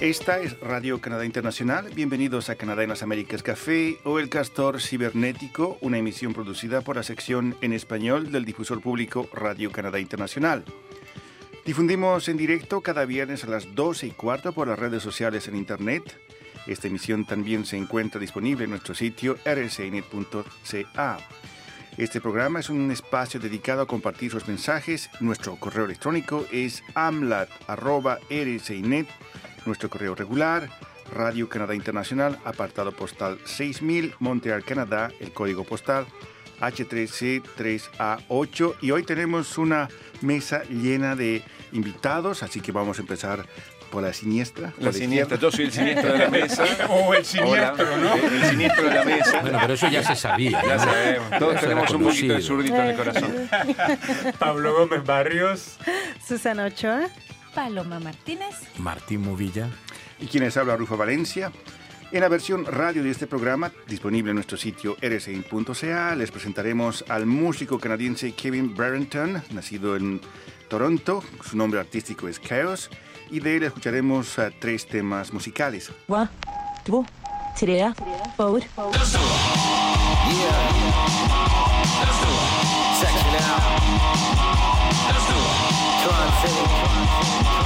Esta es Radio Canadá Internacional. Bienvenidos a Canadá en las Américas Café o El Castor Cibernético, una emisión producida por la sección en español del difusor público Radio Canadá Internacional. Difundimos en directo cada viernes a las 12 y cuarto por las redes sociales en Internet. Esta emisión también se encuentra disponible en nuestro sitio rcnet.ca. Este programa es un espacio dedicado a compartir sus mensajes. Nuestro correo electrónico es amlat.rcinet, nuestro correo regular, Radio Canadá Internacional, apartado postal 6000, Montreal, Canadá, el código postal H3C3A8. Y hoy tenemos una mesa llena de invitados, así que vamos a empezar por la siniestra. La siniestra, yo soy el siniestro de la mesa. o el siniestro, ¿no? El, siniestro de la mesa. Bueno, pero eso ya se sabía. Ya sabemos. Todos tenemos un poquito de zurdito en el corazón. Pablo Gómez Barrios. Susana Ochoa. Paloma Martínez. Martín Movilla. Y quienes habla Rufo Valencia. En la versión radio de este programa, disponible en nuestro sitio rci.ca, les presentaremos al músico canadiense Kevin Barrington, nacido en Toronto. Su nombre artístico es Chaos. Y de él escucharemos uh, tres temas musicales. One, two, three, four. city.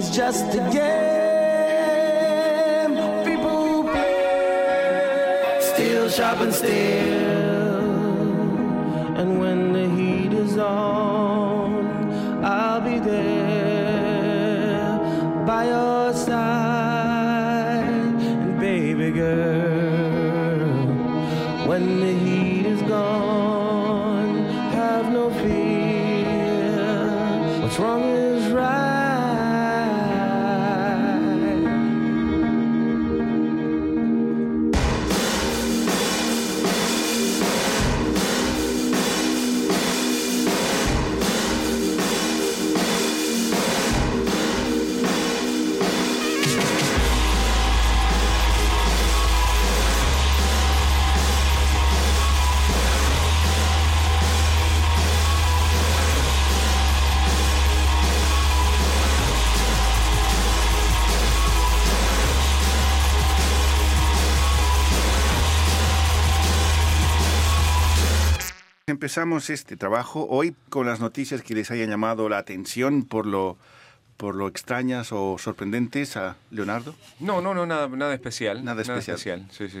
Is just a game people play. Still sharp and still, and when the heat is on, Empezamos este trabajo hoy con las noticias que les hayan llamado la atención por lo, por lo extrañas o sorprendentes a Leonardo. No, no, no, nada, nada especial. Nada especial. Sí, sí, sí.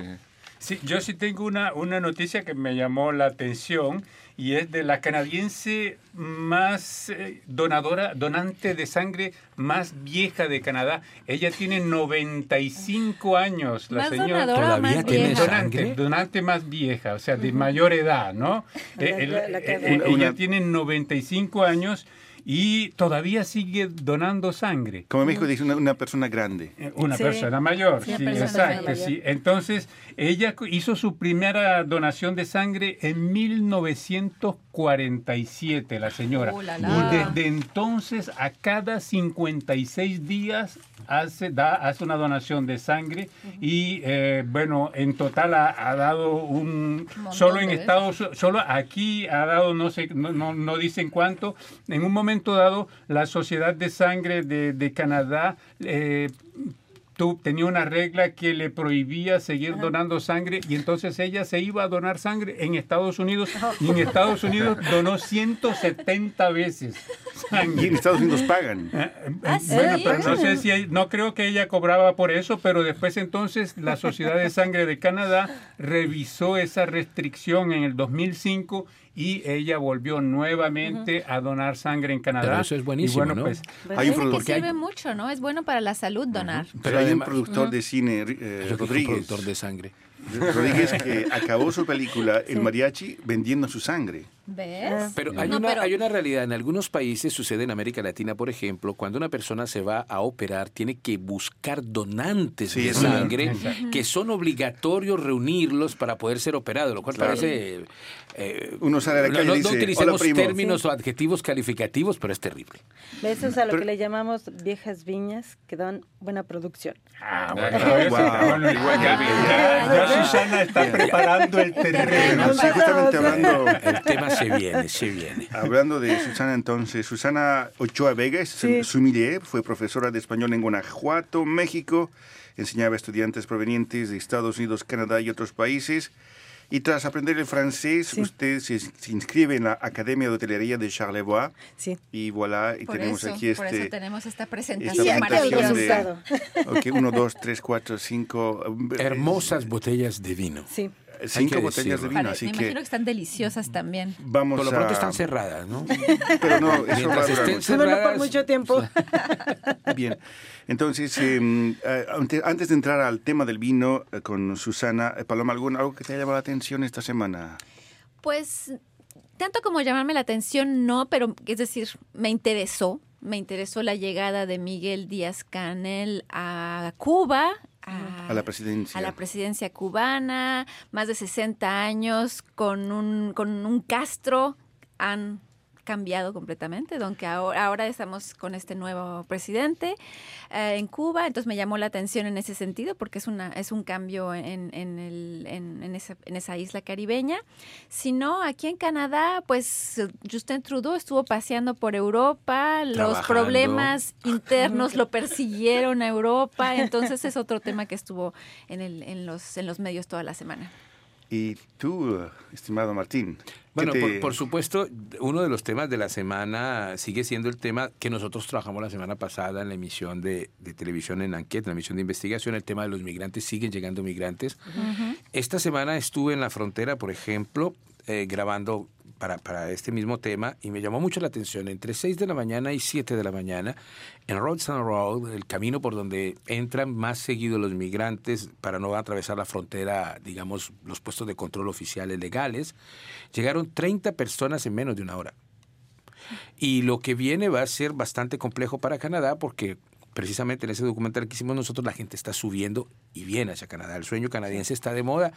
Sí, yo sí tengo una, una noticia que me llamó la atención y es de la canadiense más eh, donadora, donante de sangre más vieja de Canadá. Ella tiene 95 años, la Más señora. donadora, ¿Todavía más tiene vieja. Donante, donante más vieja, o sea, de mayor edad, ¿no? Eh, el- la- la eh, ella una- tiene 95 años y todavía sigue donando sangre. Como México dice, una, una persona grande. Eh, Una Sí. persona mayor, sí, persona exacto, mayor. sí. Entonces, ella hizo su primera donación de sangre en 1947, la señora. La, la. Y desde entonces, a cada 56 días, hace, da, hace una donación de sangre y, eh, bueno, en total ha, ha dado un... montón Solo en. Estados solo aquí ha dado, no sé, no, no, no dicen cuánto. En un momento dado, la Sociedad de Sangre de, de Canadá eh, tenía una regla que le prohibía seguir donando sangre y entonces ella se iba a donar sangre en Estados Unidos y en Estados Unidos donó 170 veces Y en sangre. Estados Unidos pagan. Eh, eh, ¿Ah, bueno, sí? pero no sé si hay- no creo que ella cobraba por eso, pero después entonces la Sociedad de Sangre de Canadá revisó esa restricción en el 2005 y ella volvió nuevamente a donar sangre en Canadá. Pero eso es buenísimo, Y bueno, ¿no? pues Hay un Dicen que productor, sirve mucho, ¿no? Es bueno para la salud donar. pero hay un productor de cine, eh, soy Rodríguez. productor de sangre. Rodríguez que acabó su película El Mariachi vendiendo su sangre. ¿Ves? Pero hay, No, una, pero- hay una realidad. En algunos países, sucede en América Latina, por ejemplo, cuando una persona se va a operar, tiene que buscar donantes Sí, de sangre que son obligatorios reunirlos para poder ser operado, lo cual Claro. parece... eh, Uno sale la no- calle y no, dice, no términos o adjetivos calificativos, pero es terrible. Eso es a lo Pero- que le llamamos viejas viñas que dan buena producción. Ah, bueno, wow. bueno, Igual que ya- ya Susana está preparando el terreno. Sí, justamente hablando, El tema se viene, se viene. hablando de Susana entonces, Susana Ochoa Vega es Sí. sommelier, fue profesora de español en Guanajuato, México, enseñaba a estudiantes provenientes de Estados Unidos, Canadá y otros países. Y tras aprender el francés, Sí. usted se, se inscribe en la Academia de Hotelería de Charlevoix Sí. y voilà, y Por tenemos eso, aquí por este... eso tenemos esta esta presentación el presentación de- resultado. Ok, uno, dos, tres, cuatro, cinco... eh, Hermosas botellas de vino. Sí. Cinco botellas de vino, Pare- así me que imagino que están deliciosas también. vamos Por lo pronto a... están cerradas, ¿no? Pero no, eso va a estén por mucho tiempo. Bien, entonces, eh, eh, ante- antes de entrar al tema del vino eh, con Susana, eh, Paloma, ¿algún, ¿algo que te haya llamado la atención esta semana? Pues, tanto como llamarme la atención, no, pero es decir, me interesó. Me interesó la llegada de Miguel Díaz Canel a Cuba. A, A la presidencia. a la presidencia cubana, más de 60 años con un, con un Castro han cambiado completamente, aunque ahora, ahora estamos con este nuevo presidente eh, en Cuba, entonces me llamó la atención en ese sentido porque es una es un cambio en, en, el- en- en esa, en esa isla caribeña. Si no, aquí en Canadá, pues Justin Trudeau estuvo paseando por Europa, los Trabajando. problemas internos lo persiguieron a Europa, entonces es otro tema que estuvo en, el, en, los, en los medios toda la semana. Y tú, estimado Martín. ¿Qué Bueno, te- por, por supuesto, uno de los temas de la semana sigue siendo el tema que nosotros trabajamos la semana pasada en la emisión de, de televisión en Anquete, en la emisión de investigación, el tema de los migrantes, siguen llegando migrantes. Esta semana estuve en la frontera, por ejemplo, eh, grabando para, para este mismo tema y me llamó mucho la atención. Entre 6 de la mañana y 7 de la mañana, en Roadstown Road, el camino por donde entran más seguido los migrantes para no atravesar la frontera, digamos, los puestos de control oficiales legales, llegaron 30 personas en menos de una hora. Y lo que viene va a ser bastante complejo para Canadá porque precisamente en ese documental que hicimos nosotros la gente está subiendo y viene hacia Canadá. El sueño canadiense está de moda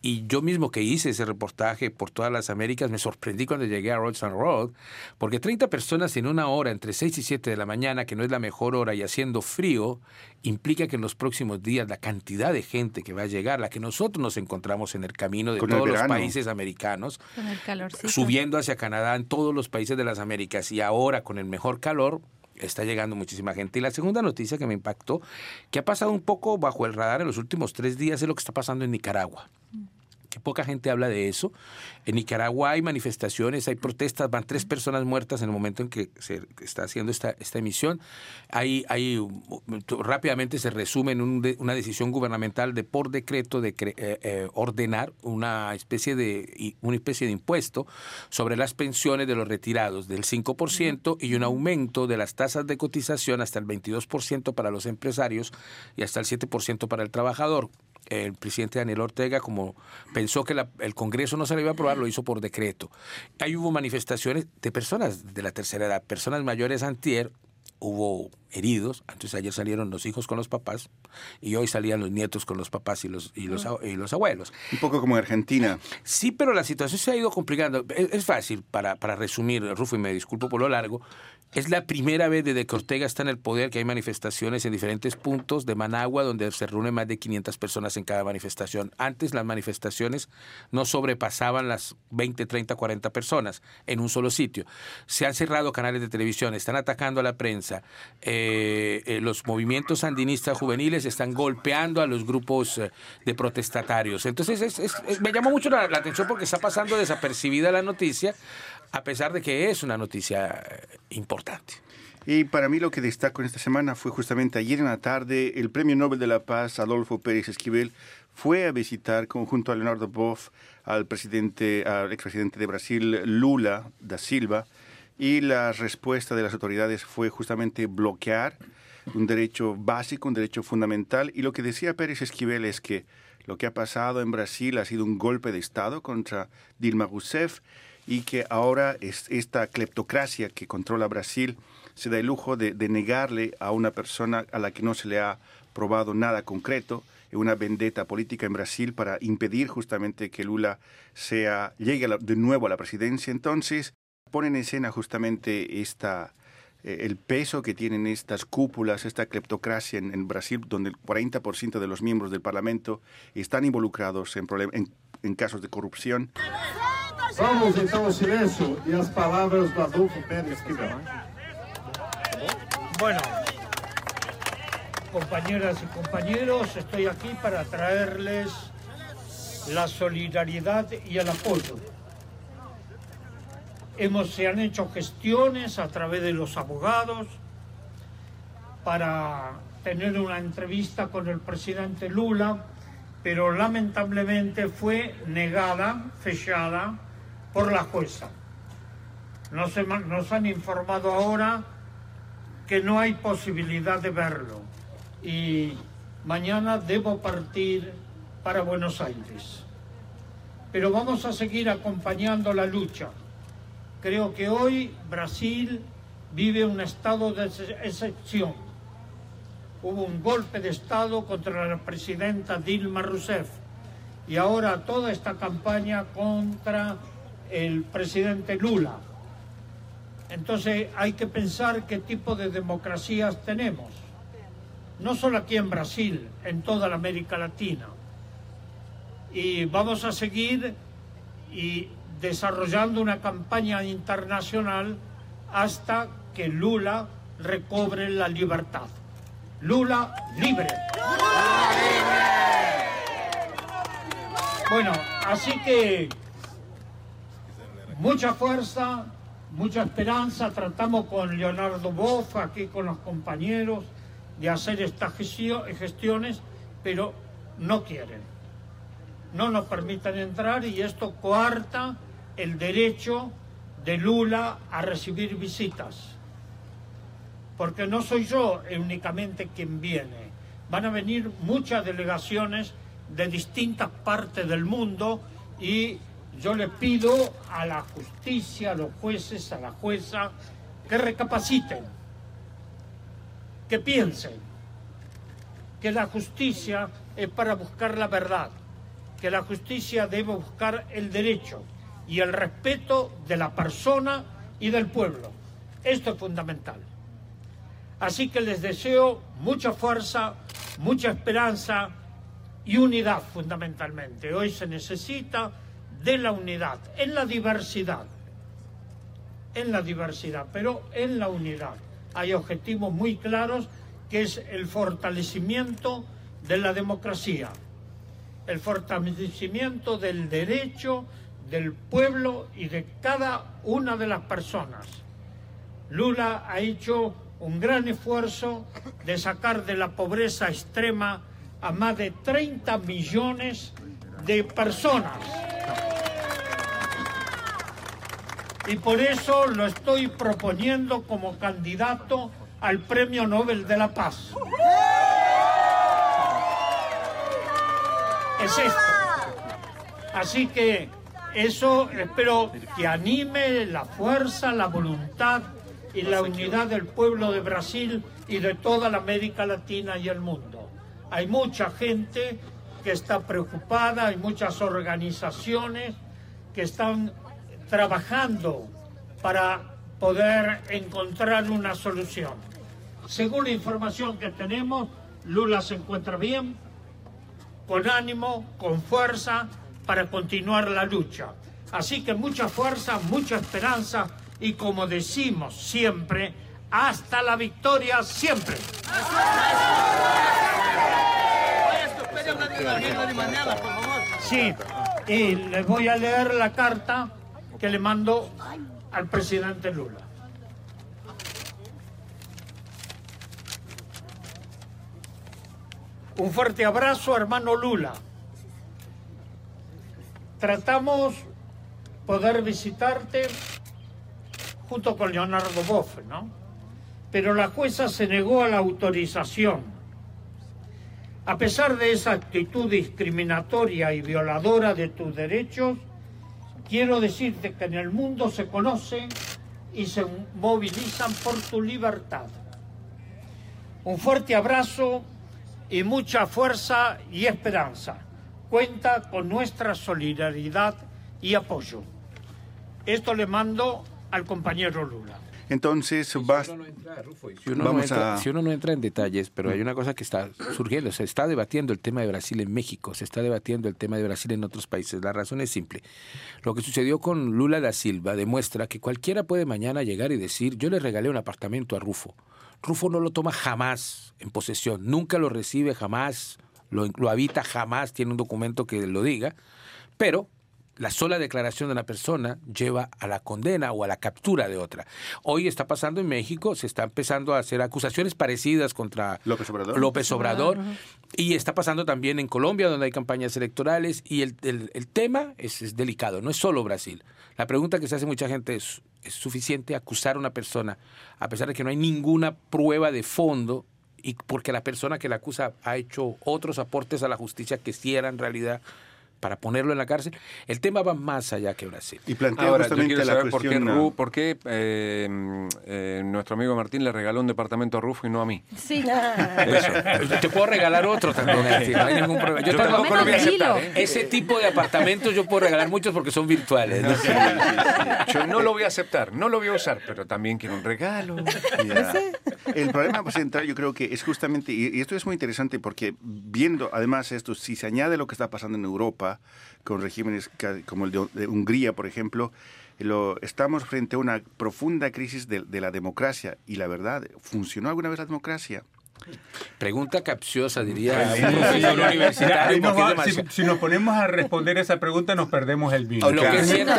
y yo mismo que hice ese reportaje por todas las Américas me sorprendí cuando llegué a Roadstown Road porque 30 personas en una hora entre 6 y 7 de la mañana, que no es la mejor hora y haciendo frío, implica que en los próximos días la cantidad de gente que va a llegar, la que nosotros nos encontramos en el camino de Con todos los países americanos, Con el calorcito. subiendo hacia Canadá en todos los países de las Américas y ahora con el mejor calor está llegando muchísima gente. Y la segunda noticia que me impactó, que ha pasado un poco bajo el radar en los últimos tres días, es lo que está pasando en Nicaragua. Que poca gente habla de eso. En Nicaragua hay manifestaciones, hay protestas, van tres personas muertas en el momento en que se está haciendo esta, esta emisión. Hay, hay, rápidamente se resume en un una decisión gubernamental de por decreto de cre- eh, eh, ordenar una especie de una especie de impuesto sobre las pensiones de los retirados del 5% y un aumento de las tasas de cotización hasta el 22% para los empresarios y hasta el 7% para el trabajador. El presidente Daniel Ortega, como pensó que la- el Congreso no se le iba a aprobar, lo hizo por decreto. Ahí hubo manifestaciones de personas de la tercera edad, personas mayores antier, hubo heridos, entonces ayer salieron los hijos con los papás y hoy salían los nietos con los papás y los, y los, a- y los abuelos. Un poco como en Argentina. Sí, pero la situación se ha ido complicando. Es, es fácil, para, para resumir, Rufo, y me disculpo por lo largo, es la primera vez desde que Ortega está en el poder que hay manifestaciones en diferentes puntos de Managua donde se reúnen más de 500 personas en cada manifestación. Antes las manifestaciones no sobrepasaban las 20, 30, 40 personas en un solo sitio. Se han cerrado canales de televisión, están atacando a la prensa. eh, eh, los movimientos sandinistas juveniles están golpeando a los grupos eh, de protestatarios. Entonces es- me llamó mucho la atención porque está pasando desapercibida la noticia, a pesar de que es una noticia eh, importante. Y para mí lo que destaco en esta semana fue justamente ayer en la tarde el Premio Nobel de la Paz Adolfo Pérez Esquivel fue a visitar conjunto a Leonardo Boff al presidente, al expresidente de Brasil Lula da Silva y la respuesta de las autoridades fue justamente bloquear un derecho básico, un derecho fundamental y lo que decía Pérez Esquivel es que lo que ha pasado en Brasil ha sido un golpe de Estado contra Dilma Rousseff y que ahora es esta cleptocracia que controla Brasil se da el lujo de, negarle a una persona a la que no se le ha probado nada concreto una vendetta política en Brasil para impedir justamente que Lula sea llegue de nuevo a la presidencia. Entonces pone en escena justamente esta eh, el peso que tienen estas cúpulas, esta cleptocracia en, Brasil, donde el 40% de los miembros del Parlamento están involucrados en, en- en casos de corrupción. Vamos então ao silêncio e as palavras do Adolfo Pérez Esquivel. Bueno, compañeras y compañeros, estoy aquí para traerles la solidaridad y el apoyo. Hemos, se han hecho gestiones a través de los abogados para tener una entrevista con el presidente Lula, pero lamentablemente fue negada, fechada por la jueza. Nos, han informado ahora que no hay posibilidad de verlo y mañana debo partir para Buenos Aires. Pero vamos a seguir acompañando la lucha. Creo que hoy Brasil vive un estado de ex- excepción. Hubo un golpe de Estado contra la presidenta Dilma Rousseff y ahora toda esta campaña contra el presidente Lula. Entonces hay que pensar qué tipo de democracias tenemos, no solo aquí en Brasil, en toda la América Latina. Y vamos a seguir y desarrollando una campaña internacional hasta que Lula recobre la libertad. Lula libre. Bueno, así que mucha fuerza, mucha esperanza. Tratamos con Leonardo Boff, aquí con los compañeros, de hacer estas gestio- gestiones, pero no quieren. No nos permiten entrar y esto coarta el derecho de Lula a recibir visitas. Porque no soy yo únicamente quien viene. Van a venir muchas delegaciones de distintas partes del mundo y yo le pido a la justicia, a los jueces, a la jueza, que recapaciten, que piensen que la justicia es para buscar la verdad, que la justicia debe buscar el derecho y el respeto de la persona y del pueblo. Esto es fundamental. Así que les deseo mucha fuerza, mucha esperanza y unidad fundamentalmente. Hoy se necesita de la unidad, en la diversidad, en la diversidad, pero en la unidad. Hay objetivos muy claros que es el fortalecimiento de la democracia el fortalecimiento del derecho del pueblo y de cada una de las personas. Lula ha hecho un gran esfuerzo de sacar de la pobreza extrema a más de 30 millones de personas. Y por eso lo estoy proponiendo como candidato al Premio Nobel de la Paz. Es esto. Así que eso espero que anime la fuerza, la voluntad y la unidad del pueblo de Brasil y de toda la América Latina y el mundo. Hay mucha gente que está preocupada, hay muchas organizaciones que están trabajando para poder encontrar una solución. Según la información que tenemos, Lula se encuentra bien, con ánimo, con fuerza para continuar la lucha. Así que mucha fuerza, mucha esperanza y como decimos siempre, hasta la victoria siempre. Sí, y les voy a leer la carta que le mando al presidente Lula. Un fuerte abrazo, hermano Lula. Tratamos poder visitarte junto con Leonardo Boff, ¿no? Pero la jueza se negó a la autorización. A pesar de esa actitud discriminatoria y violadora de tus derechos, quiero decirte que en el mundo se conocen y se movilizan por tu libertad. Un fuerte abrazo y mucha fuerza y esperanza. Cuenta con nuestra solidaridad y apoyo. Esto le mando al compañero Lula. Entonces, vas, Si uno, no vamos entra, a... si uno no entra en detalles, pero hay una cosa que está surgiendo, se está debatiendo el tema de Brasil en México, se está debatiendo el tema de Brasil en otros países. La razón es simple. Lo que sucedió con Lula da Silva demuestra que cualquiera puede mañana llegar y decir, yo le regalé un apartamento a Rufo. Rufo no lo toma jamás en posesión, nunca lo recibe jamás, lo, lo habita jamás, tiene un documento que lo diga, pero la sola declaración de una persona lleva a la condena o a la captura de otra. Hoy está pasando en México, se está empezando a hacer acusaciones parecidas contra López Obrador. López Obrador, y está pasando también en Colombia, donde hay campañas electorales, y el, el- el tema es, es delicado, no es solo Brasil. La pregunta que se hace mucha gente es, ¿es suficiente acusar a una persona a pesar de que no hay ninguna prueba de fondo y porque la persona que la acusa ha hecho otros aportes a la justicia que sí eran realidad para ponerlo en la cárcel? El tema va más allá que Brasil. Y plantea Ahora, yo justamente quiero la saber por qué, Ru- por qué eh, eh, nuestro amigo Martín le regaló un departamento a Rufo y no a mí. Sí. Eso. Te puedo regalar otro también. No hay ningún problema. Yo, Yo tampoco lo voy a aceptar. hilo. ¿eh? Ese tipo de apartamentos yo puedo regalar muchos porque son virtuales. ¿no? Yo no lo voy a aceptar, no lo voy a usar, pero también quiero un regalo. El problema pues, central yo creo que es justamente, y y esto es muy interesante porque viendo además esto, si se añade lo que está pasando en Europa, con regímenes como el de, Hungría, por ejemplo, lo, estamos frente a una profunda crisis de la democracia. Y la verdad, ¿funcionó alguna vez la democracia? Pregunta capciosa, diría un profesor universitario. Nos va- si, si nos ponemos a responder esa pregunta, nos perdemos el vino. Lo que es cierto,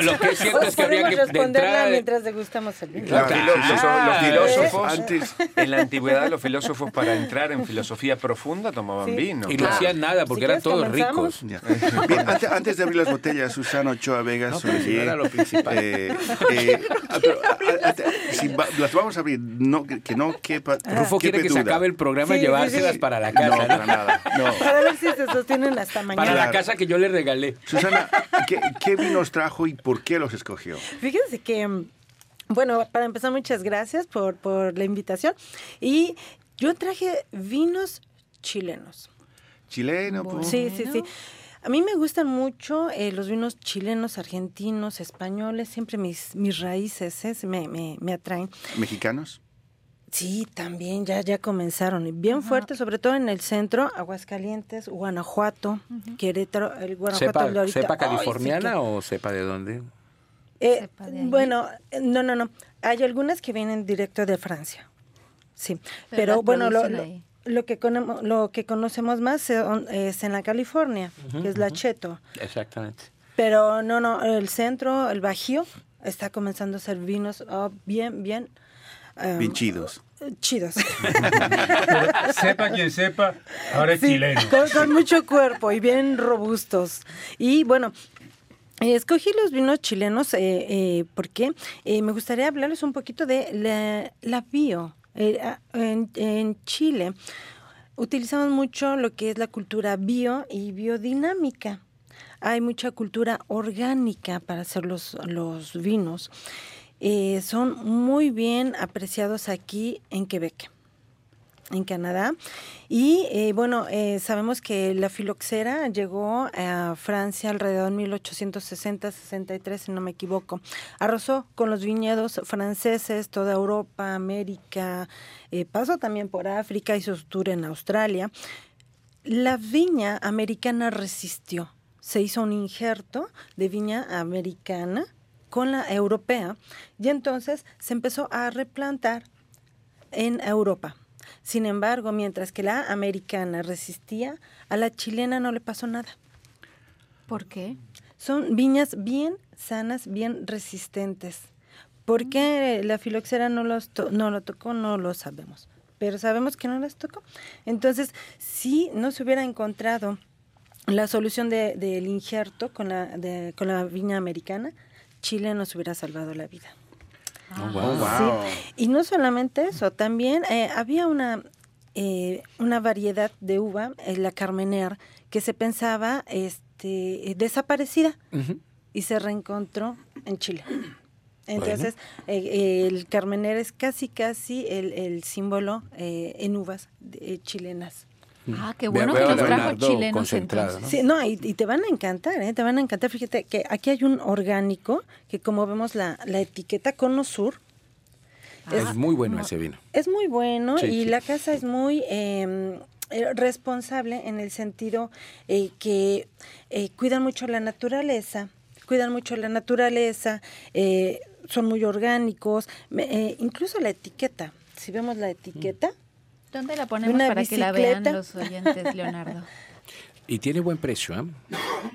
lo que es cierto es que habría Podemos que de responderla entrada- mientras degustamos el vino. Los, Claro. los- los Ah, filósofos, antes- en la antigüedad, los filósofos para entrar en filosofía profunda tomaban Sí. vino. y no hacían nada porque eran todos comenzamos. ricos. Bien, antes, antes de abrir las botellas, Susana Ochoa Vegas, No, sommelier, era lo principal. eh, eh, ah, pero, ah, ah, si va- las vamos a abrir, no, que, no quepa. Rufo quiere que se duda. acabe el programa y Sí, llevárselas sí. para la casa. ¿no? para nada. No. Para ver si se sostienen hasta mañana. Para la casa que yo le regalé. Susana, ¿qué, qué vinos trajo y por qué los escogió? Fíjense que, mm, bueno, para empezar, muchas gracias por, por la invitación. Y yo traje vinos chilenos. Chileno, pues. Sí, sí, sí. A mí me gustan mucho eh, los vinos chilenos, argentinos, españoles, siempre mis, mis raíces ¿eh? me, me, me atraen. mexicanos. Sí, también ya, ya comenzaron. y Bien fuerte, sobre todo en el centro, Aguascalientes, Guanajuato, Querétaro, el Guanajuato ¿Cepa, el de ahorita. sí californiana que- o cepa de dónde? Eh, de bueno, no, no, no. Hay algunas que vienen directo de Francia. Sí, Pero bueno, lo, lo- que, lo que conocemos más es en la California, que es la Cheto. Exactamente. Pero no, no, el centro, el Bajío, está comenzando a ser vinos oh, bien, bien... em, Bien chidos. chidos. Sepa quien sepa, ahora es Sí, chileno. Con, con mucho cuerpo y bien robustos. Y bueno, escogí los vinos chilenos eh, eh, porque eh, me gustaría hablarles un poquito de la, la bio. En, en Chile utilizamos mucho lo que es la cultura bio y biodinámica. Hay mucha cultura orgánica para hacer los, los vinos. Eh, son muy bien apreciados aquí en Quebec en Canadá. Y eh, bueno, eh, sabemos que la filoxera llegó a Francia alrededor de 1860-63, si no me equivoco. Arrasó con los viñedos franceses, toda Europa, América, pasó también por África, hizo su tour en Australia. La viña americana resistió. Se hizo un injerto de viña americana con la europea y entonces se empezó a replantar en Europa. Sin embargo, mientras que la americana resistía, a la chilena no le pasó nada. ¿Por qué? Son viñas bien sanas, bien resistentes. ¿Por qué la filoxera no, los to- no lo tocó? No lo sabemos. Pero sabemos que no las tocó. Entonces, si no se hubiera encontrado la solución de- del injerto con la, de- con la viña americana, Chile nos hubiera salvado la vida. Oh, wow. Y no solamente eso, también eh, había una, eh, una variedad de uva, eh, la Carmener, que se pensaba este, desaparecida y se reencontró en Chile. Entonces, eh, el Carmener es casi, casi el, el símbolo eh, en uvas eh, chilenas. Ah, qué bueno que los trajo chilenos concentrado, entonces. ¿no? Sí, no, y, y te van a encantar, ¿eh? te van a encantar. Fíjate que aquí hay un orgánico que como vemos la, la etiqueta Cono Sur, Es muy bueno ese vino. Es muy bueno Sí, y sí. la casa es muy eh, eh, responsable en el sentido eh, que eh, cuidan mucho la naturaleza, cuidan mucho la naturaleza, eh, son muy orgánicos, eh, incluso la etiqueta. Si vemos la etiqueta, ¿Dónde la ponemos Una para que la vean los oyentes, Leonardo? Y tiene buen precio, ¿eh?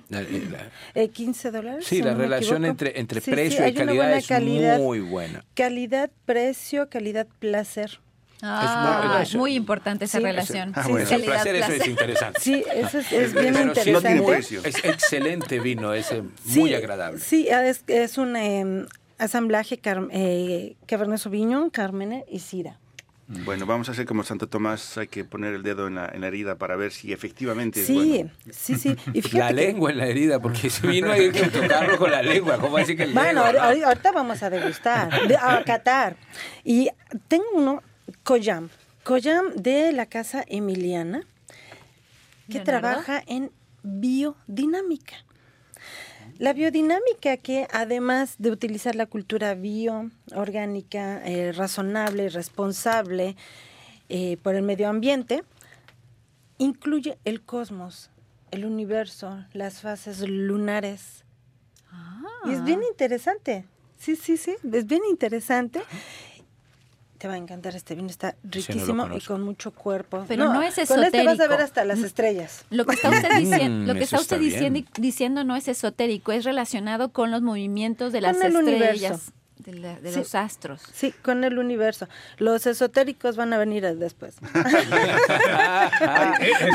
La- la- eh, 15 dólares. Sí, si la no relación entre, entre Sí, sí, precio y calidad es calidad. muy buena. Calidad, precio, calidad, placer. Ah, eso- muy importante esa Sí. relación. Ah, bueno. El placer, eso es interesante. Sí, eso es, es bien Pero sí interesante. No tiene muy- precio. Es excelente vino, es eh, Sí, muy agradable. Sí, es, es un eh, asamblaje car, eh, Cabernet Sauvignon, Carmener y Syrah. Bueno, vamos a hacer como Santo Tomás, hay que poner el dedo en la, en la herida para ver si efectivamente es Sí, bueno. sí, sí. Y fíjate La que- lengua en la herida, porque ese vino hay que tocarlo con la lengua. ¿Cómo así que el Bueno, dedo, no? ahori- ahorita vamos a degustar, de- a catar. Y tengo uno, Coyam. Coyam de la casa Emiliana, que Leonardo. trabaja en biodinámica. La biodinámica que además de utilizar la cultura bio, orgánica, eh, razonable, responsable eh, por el medio ambiente, incluye el cosmos, el universo, las fases lunares. Y es bien interesante. Sí, sí, sí, es bien interesante. Te va a encantar este vino, está riquísimo y con mucho cuerpo. Pero no es Con este vas a ver esotérico. hasta las estrellas. Lo que está usted diciendo, lo que Mm, está usted está diciendo, diciendo no es esotérico, es relacionado con los movimientos de las Con el estrellas, universo. De, la- de Sí. los astros. Sí, con el universo. Los esotéricos van a venir después.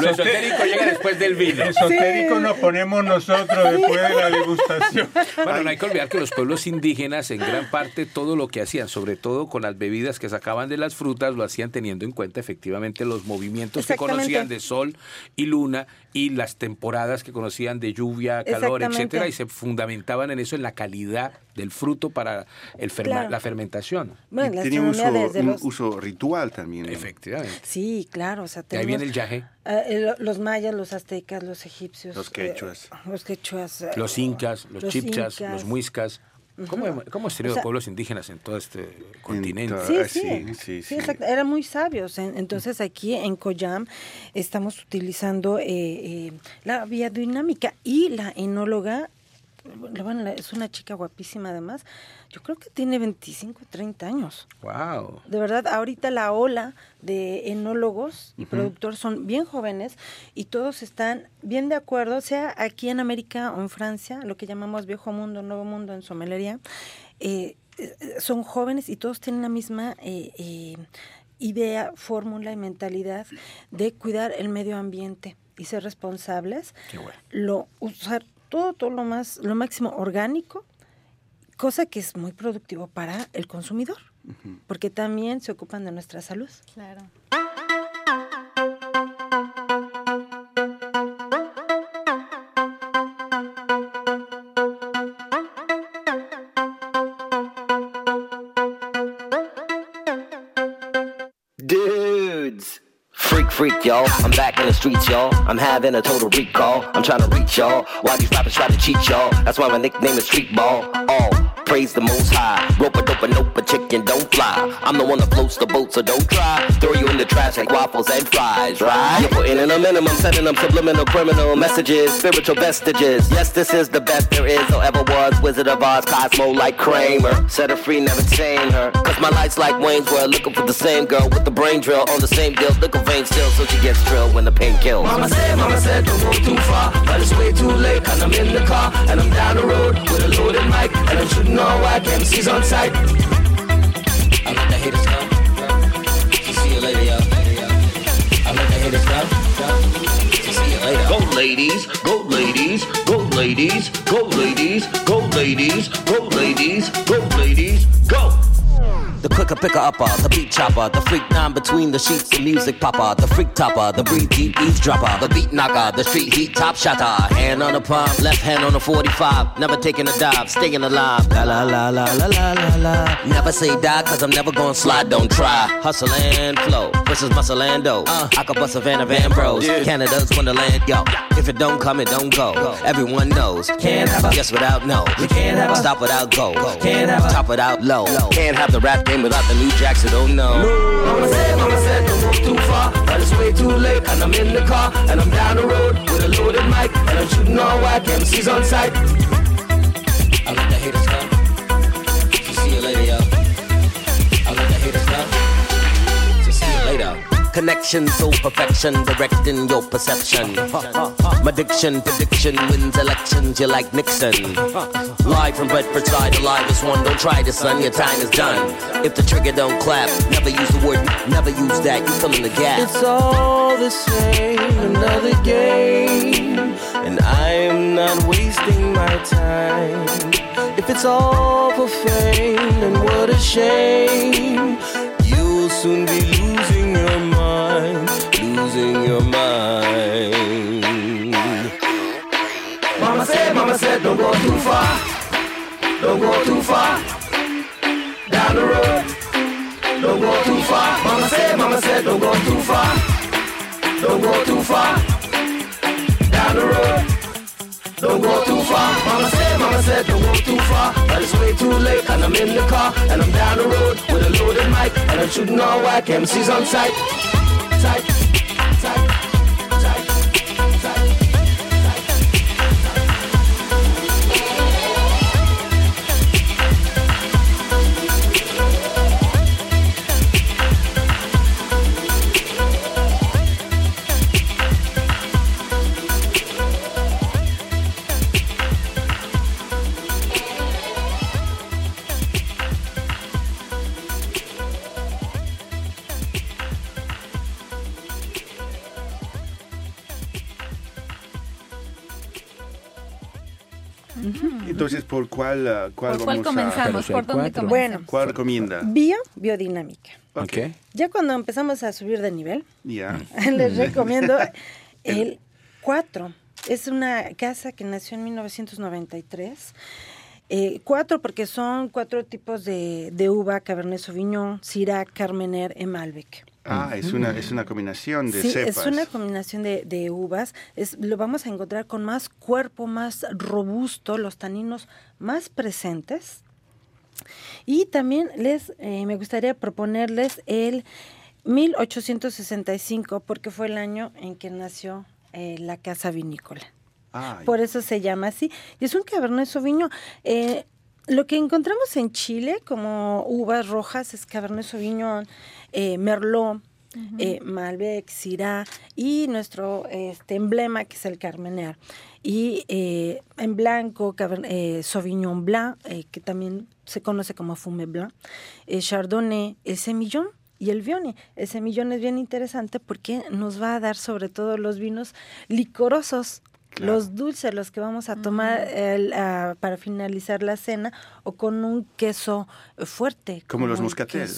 Lo esotérico llega después del vino. Esotérico Sí. nos ponemos nosotros después de la degustación. Bueno, no hay que olvidar que los pueblos indígenas, en gran parte, todo lo que hacían, sobre todo con las bebidas que sacaban de las frutas, lo hacían teniendo en cuenta efectivamente los movimientos que conocían de sol y luna y las temporadas que conocían de lluvia, calor, etcétera, y se fundamentaban en eso, en la calidad del fruto para el ferma- Claro. la fermentación. Bueno, Y la un uso, desde un los... uso ritual también. ¿no? Efectivamente. Sí, claro. O sea, De ahí viene el tenemos, yaje. ah, el- los mayas, los aztecas, los egipcios. Los eh, quechuas. los quechuas. eh, Los incas, los, los chipchas, incas. los muiscas. ¿Cómo, cómo tenido O sea- pueblos indígenas en todo este continente? Sí, Ah, sí, sí, sí, sí, sí. exacto. Eran muy sabios. En- Entonces aquí en Coyam estamos utilizando eh, eh, la biodinámica y la enóloga es una chica guapísima además. Yo creo que tiene 25, 30 años. Wow. De verdad, ahorita la ola de enólogos y productores son bien jóvenes y todos están bien de acuerdo, sea aquí en América o en Francia, lo que llamamos viejo mundo, nuevo mundo en somelería. eh, eh, son jóvenes y todos tienen la misma eh, eh, idea, fórmula y mentalidad de cuidar el medio ambiente y ser responsables. Qué bueno. Lo, usar todo, todo lo más, lo máximo orgánico, cosa que es muy productivo para el consumidor, porque también se ocupan de nuestra salud. Claro. Freak, y'all. I'm back in the streets, y'all. I'm having a total recall. I'm trying to reach y'all. Why these rappers try to cheat y'all? That's why my nickname is Street Ball. All praise the most high. Rope a dope a nope a chicken don't fly. I'm the one that floats the boat, so don't try. Throw you in the trash like waffles and fries, right? You're putting in a minimum, sending them subliminal criminal messages, spiritual vestiges. Yes, this is the best there is or ever was. Wizard of Oz, Cosmo like Kramer. Set her free, never tame her. Cause my lights like Wayne's World, looking for the same girl with the brain drill on the same deal. Liquor vein still, so she gets drilled when the pain kills. Mama said, Mama said, don't go too far. But it's way too late, cause I'm in the car. And I'm down the road with a loaded mic. And I'm shooting all whack MCs on sight. You later. Go ladies, go ladies, go ladies, go ladies, go ladies, go ladies, go ladies, go. The quicker picker upper, the beat chopper, the freak nine between the sheets, the music popper, the freak topper, the breathe deep eavesdropper, the beat knocker, the street heat top shotter. Hand on the palm, left hand on the 45. Never taking a dive, staying alive. La la la la la la la la. Never say die, cause I'm never gonna slide, don't try. Hustle and flow, versus muscle and dough. Uh, I could bust a Van of Ambrose. Canada's Wonderland, yo. If it don't come, it don't go. Everyone knows. Can't have a yes without no. You can't have a stop without go. Can't have a top without low. Can't have the rap game without the new jacks, so don't know. Mama said, Mama said, don't go too far. But it's way too late, and I'm in the car. And I'm down the road with a loaded mic. And I'm shooting all whack MCs on sight. Connection, so perfection, directing your perception. My diction, prediction wins elections, you're like Nixon. Live from Bedford side, alive as one. Don't try this, son, your time is done. If the trigger don't clap, never use the word, never use that, you fill in the gap. It's all the same, another game. And I am not wasting my time. If it's all for fame, then what a shame. You'll soon be your mind. Mama said, Mama said, don't go too far. Don't go too far. Down the road. Don't go too far. Mama said, Mama said, don't go too far. Don't go too far. Down the road. Don't go too far. Mama said, Mama said, don't go too far. But it's way too late, and I'm in the car. And I'm down the road with a loaded mic. And I'm shooting all whack MCs on sight. Sight. ¿Por cuál, ah, cuál ¿Por cuál vamos comenzamos? a... ¿Por dónde comenzamos? Bueno, ¿Cuál recomienda? bio, biodinámica. Ok. Ya cuando empezamos a subir de nivel, Ya. les recomiendo el 4. Es una casa que nació en 1993. Eh, cuatro porque son cuatro tipos de, de uva, Cabernet Sauvignon, Syrah, Carmener y Malbec. Ah, es una, es una combinación de Sí, cepas. es una combinación de, de uvas. Es, lo vamos a encontrar con más cuerpo, más robusto, los taninos más presentes. Y también les eh, me gustaría proponerles el 1865 porque fue el año en que nació eh, la casa vinícola. Ah, Por eso se llama así. Y es un Cabernet Sauvignon. Eh, lo que encontramos en Chile como uvas rojas es Cabernet Sauvignon, eh, Merlot, eh, Malbec, Syrah y nuestro este, emblema que es el Carmener. Y eh, en blanco, Caber- eh, Sauvignon Blanc, que también se conoce como Fume Blanc, Chardonnay, el Semillón y el Vione. El Semillón es bien interesante porque nos va a dar sobre todo los vinos licorosos. Los dulces, los que vamos a tomar el, ah, para finalizar la cena, o con un queso fuerte. Como los el moscatel.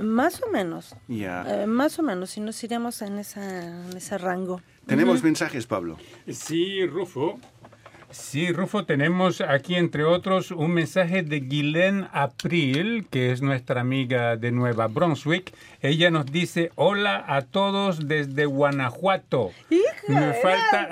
Más o menos. Ya. Eh, más o menos, si nos iríamos en, esa, en ese rango. Tenemos mensajes, Pablo. Sí, Rufo. Sí, Rufo, tenemos aquí, entre otros, un mensaje de Guilén April, que es nuestra amiga de Nueva Brunswick. Ella nos dice, hola a todos desde Guanajuato. Me falta...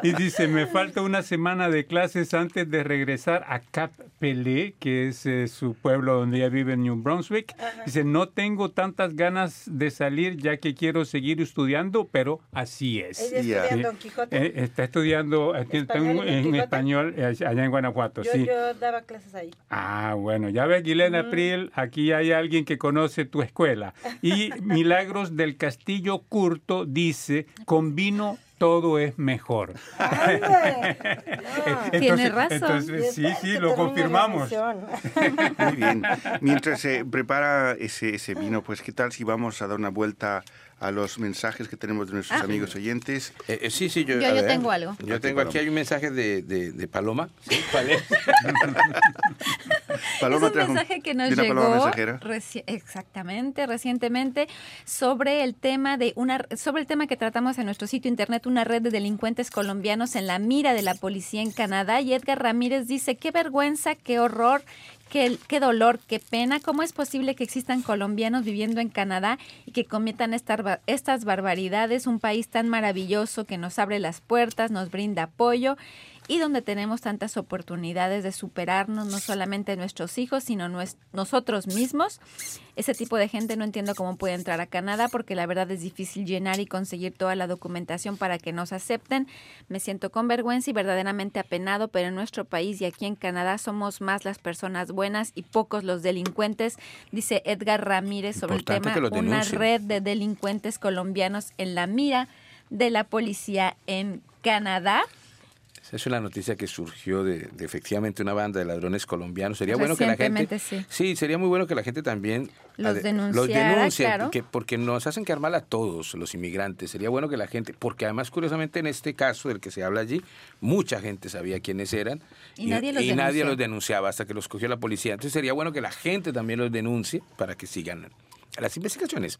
y dice, me falta una semana de clases antes de regresar a Cap Pelé, que es eh, su pueblo donde ella vive en New Brunswick. Dice, no tengo tantas ganas de salir ya que quiero seguir estudiando, pero así es. Ella estudia en Don Sí. Quijote. Eh, está estudiando eh, Español en en español eh, allá en Guanajuato, Yo, sí. yo daba clases ahí. Ah, bueno, ya ves, Guilena April, aquí hay alguien que conoce tu escuela. Y Milagros del Castillo Curto dice, con vino todo es mejor. Tiene razón. Entonces, sí, sí, lo confirmamos. Muy bien. Mientras se prepara ese, ese vino, pues ¿qué tal si vamos a dar una vuelta a los mensajes que tenemos de nuestros Ah. amigos oyentes? Eh, eh, sí, sí, yo, tengo algo. Yo tengo aquí, Paloma. hay un mensaje de, de, de Paloma. ¿Sí? ¿Cuál es? Paloma es un trajo- mensaje que nos llegó paloma mensajera. reci- exactamente recientemente sobre el tema de una sobre el tema que tratamos en nuestro sitio internet una red de delincuentes colombianos en la mira de la policía en Canadá y Edgar Ramírez dice qué vergüenza qué horror Qué, dolor, qué pena. ¿Cómo es posible que existan colombianos viviendo en Canadá y que cometan estas barbaridades? Un país tan maravilloso que nos abre las puertas, nos brinda apoyo y donde tenemos tantas oportunidades de superarnos, no solamente nuestros hijos, sino nosotros mismos. Ese tipo de gente no entiendo cómo puede entrar a Canadá porque la verdad es difícil llenar y conseguir toda la documentación para que nos acepten. Me siento con vergüenza y verdaderamente apenado, pero en nuestro país y aquí en Canadá somos más las personas buenas y pocos los delincuentes, dice Edgar Ramírez sobre el tema una red de delincuentes colombianos en la mira de la policía en Canadá. Esa es una noticia que surgió de, de efectivamente una banda de ladrones colombianos. Sería bueno que la gente... Recientemente, sí. sería muy bueno que la gente también Los denuncie, claro. que- porque nos hacen quedar mal a todos los inmigrantes. Sería bueno que la gente, porque además curiosamente en este caso del que se habla allí, mucha gente sabía quiénes eran Y nadie los y nadie los denunciaba hasta que los cogió la policía. Entonces sería bueno que la gente también los denuncie para que sigan las investigaciones.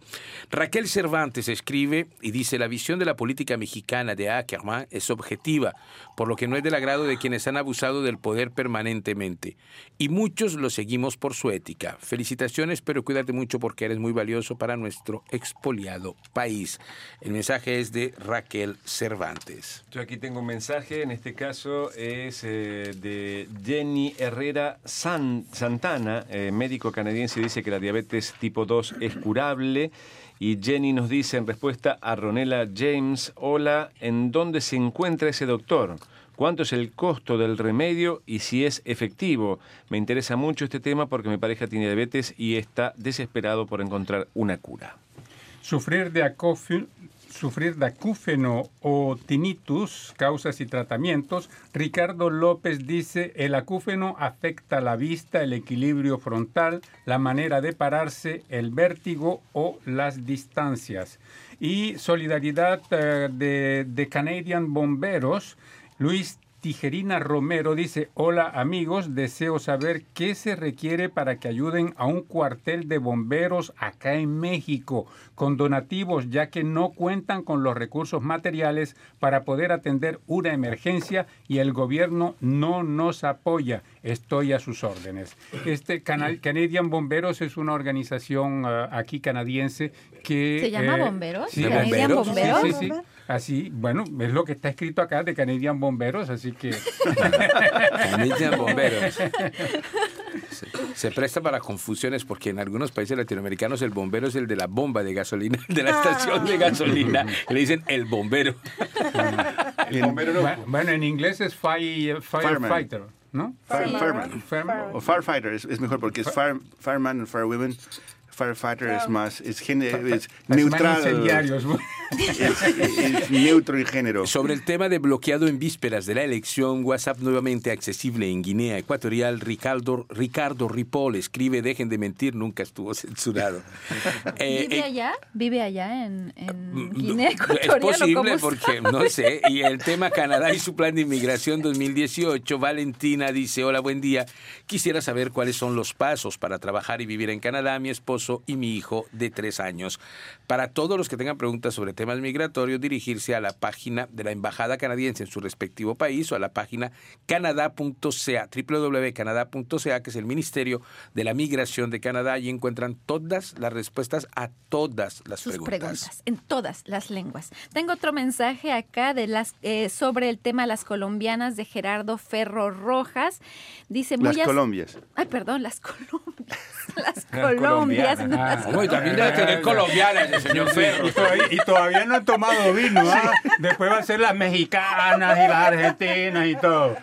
Raquel Cervantes escribe y dice, la visión de la política mexicana de Ackerman es objetiva, por lo que no es del agrado de quienes han abusado del poder permanentemente. Y muchos lo seguimos por su ética. Felicitaciones, pero cuídate mucho porque eres muy valioso para nuestro expoliado país. El mensaje es de Raquel Cervantes. Yo aquí tengo un mensaje, en este caso es eh, de Jenny Herrera San- Santana, eh, médico canadiense, dice que la diabetes tipo 2 es curable. Y Jenny nos dice en respuesta a Ronela James, hola, ¿en dónde se encuentra ese doctor? ¿Cuánto es el costo del remedio y si es efectivo? Me interesa mucho este tema porque mi pareja tiene diabetes y está desesperado por encontrar una cura. Sufrir de, acófi- sufrir de acúfeno o tinnitus, causas y tratamientos. Ricardo López dice, el acúfeno afecta la vista, el equilibrio frontal, la manera de pararse, el vértigo o las distancias. Y solidaridad eh, de, de Canadian Bomberos, Luis Tijerina Romero dice, hola amigos, deseo saber qué se requiere para que ayuden a un cuartel de bomberos acá en México con donativos, ya que no cuentan con los recursos materiales para poder atender una emergencia y el gobierno no nos apoya. Estoy a sus órdenes. Este Cana- Canadian Bomberos es una organización ah, aquí canadiense que... eh, ¿Se llama Bomberos? Sí, ¿Canadian bomberos. Sí, Bomberos? sí, sí. Así, bueno, es lo que está escrito acá de Canadian Bomberos, así que... Canadian Bomberos. Se, se presta para confusiones porque en algunos países latinoamericanos el bombero es el de la bomba de gasolina, de la estación de gasolina. Le dicen el bombero. Bu- Bueno, en inglés es fire, Fireman. firefighter, ¿no? Fireman. Fireman. O firefighter es, es mejor porque es fire, fireman o firewomen. Firefighter es más, es, es neutral. incendiarios. Es, es neutro en género. Sobre el tema de bloqueado en vísperas de la elección, WhatsApp nuevamente accesible en Guinea Ecuatorial, Ricardo, Ricardo Ripoll escribe, dejen de mentir, nunca estuvo censurado. Eh, ¿Vive eh, allá? ¿Vive allá en, en Mm, Guinea Es Ecuatorial? o posible cómo porque, sabe? no sé, y el tema Canadá y su plan de inmigración 2018, Valentina dice, hola, buen día, quisiera saber cuáles son los pasos para trabajar y vivir en Canadá, mi esposo y mi hijo de tres años. Para todos los que tengan preguntas sobre temas migratorios, dirigirse a la página de la Embajada Canadiense en su respectivo país o a la página canadá.ca, www.canadá.ca, que es el Ministerio de la Migración de Canadá, y encuentran todas las respuestas a todas las sus preguntas. preguntas. en todas las lenguas. Tengo otro mensaje acá de las eh, sobre el tema las colombianas de Gerardo Ferro Rojas. Dice Las muy Colombias. Ay, perdón, las Colombias. Las. Colombias. No las Ah, y también debe tener colombianas el señor Ferro. Y todavía, y todavía no han tomado vino, ¿ah? Después va a ser las mexicanas y las argentinas y todo.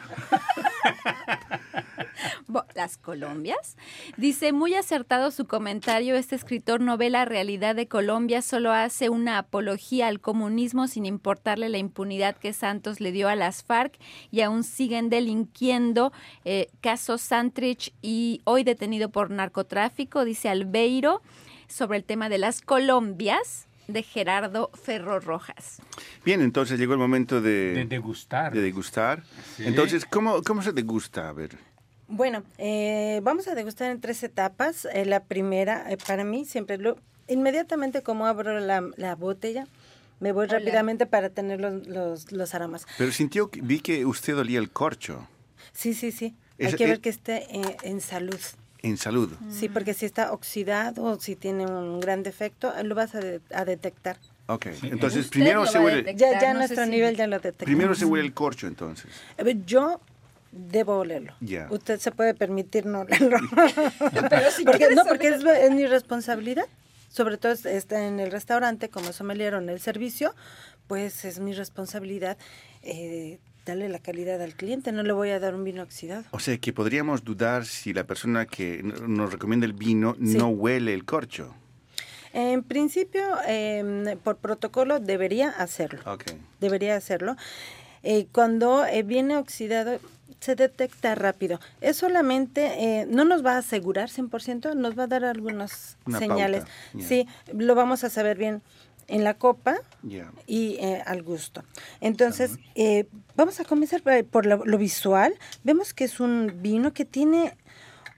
Las Colombias. Dice, muy acertado su comentario, este escritor no ve la realidad de Colombia, solo hace una apología al comunismo sin importarle la impunidad que Santos le dio a las FARC y aún siguen delinquiendo. Eh, caso Santrich y hoy detenido por narcotráfico, dice Albeiro, sobre el tema de las Colombias de Gerardo Ferro Rojas. Bien, entonces llegó el momento De de, degustar. de degustar. Sí. Entonces, ¿cómo, ¿cómo se degusta? A ver. Bueno, eh, vamos a degustar en tres etapas. Eh, la primera, eh, para mí, siempre lo, inmediatamente como abro la, la botella, me voy Hola. rápidamente para tener los, los, los aromas. Pero sintió, que- vi que usted olía el corcho Sí, sí, sí. Hay que eh, ver que esté eh, en salud. en salud. Sí, porque si está oxidado o si tiene un gran defecto, eh, lo vas a, de- a detectar. Ok, entonces Usted primero se huele, detectar, Ya, ya no nuestro si- nivel ya lo detecta. primero se huele el corcho entonces. A ver, Yo debo olerlo. Usted se puede permitir no olerlo. Pero si porque, quieres no, porque es, es mi responsabilidad. Sobre todo es- está en el restaurante, como sommelier en el servicio, pues es mi responsabilidad eh, darle la calidad al cliente. No le voy a dar un vino oxidado. O sea que podríamos dudar si la persona que nos recomienda el vino Sí. no huele el corcho. En principio, eh, por protocolo, debería hacerlo. Debería hacerlo. Eh, cuando eh, viene oxidado, se detecta rápido. Es solamente, eh, no nos va a asegurar 100%, nos va a dar algunas Una señales. Sí, lo vamos a saber bien en la copa y eh, al gusto. Entonces, eh, vamos a comenzar por, por lo, lo visual. Vemos que es un vino que tiene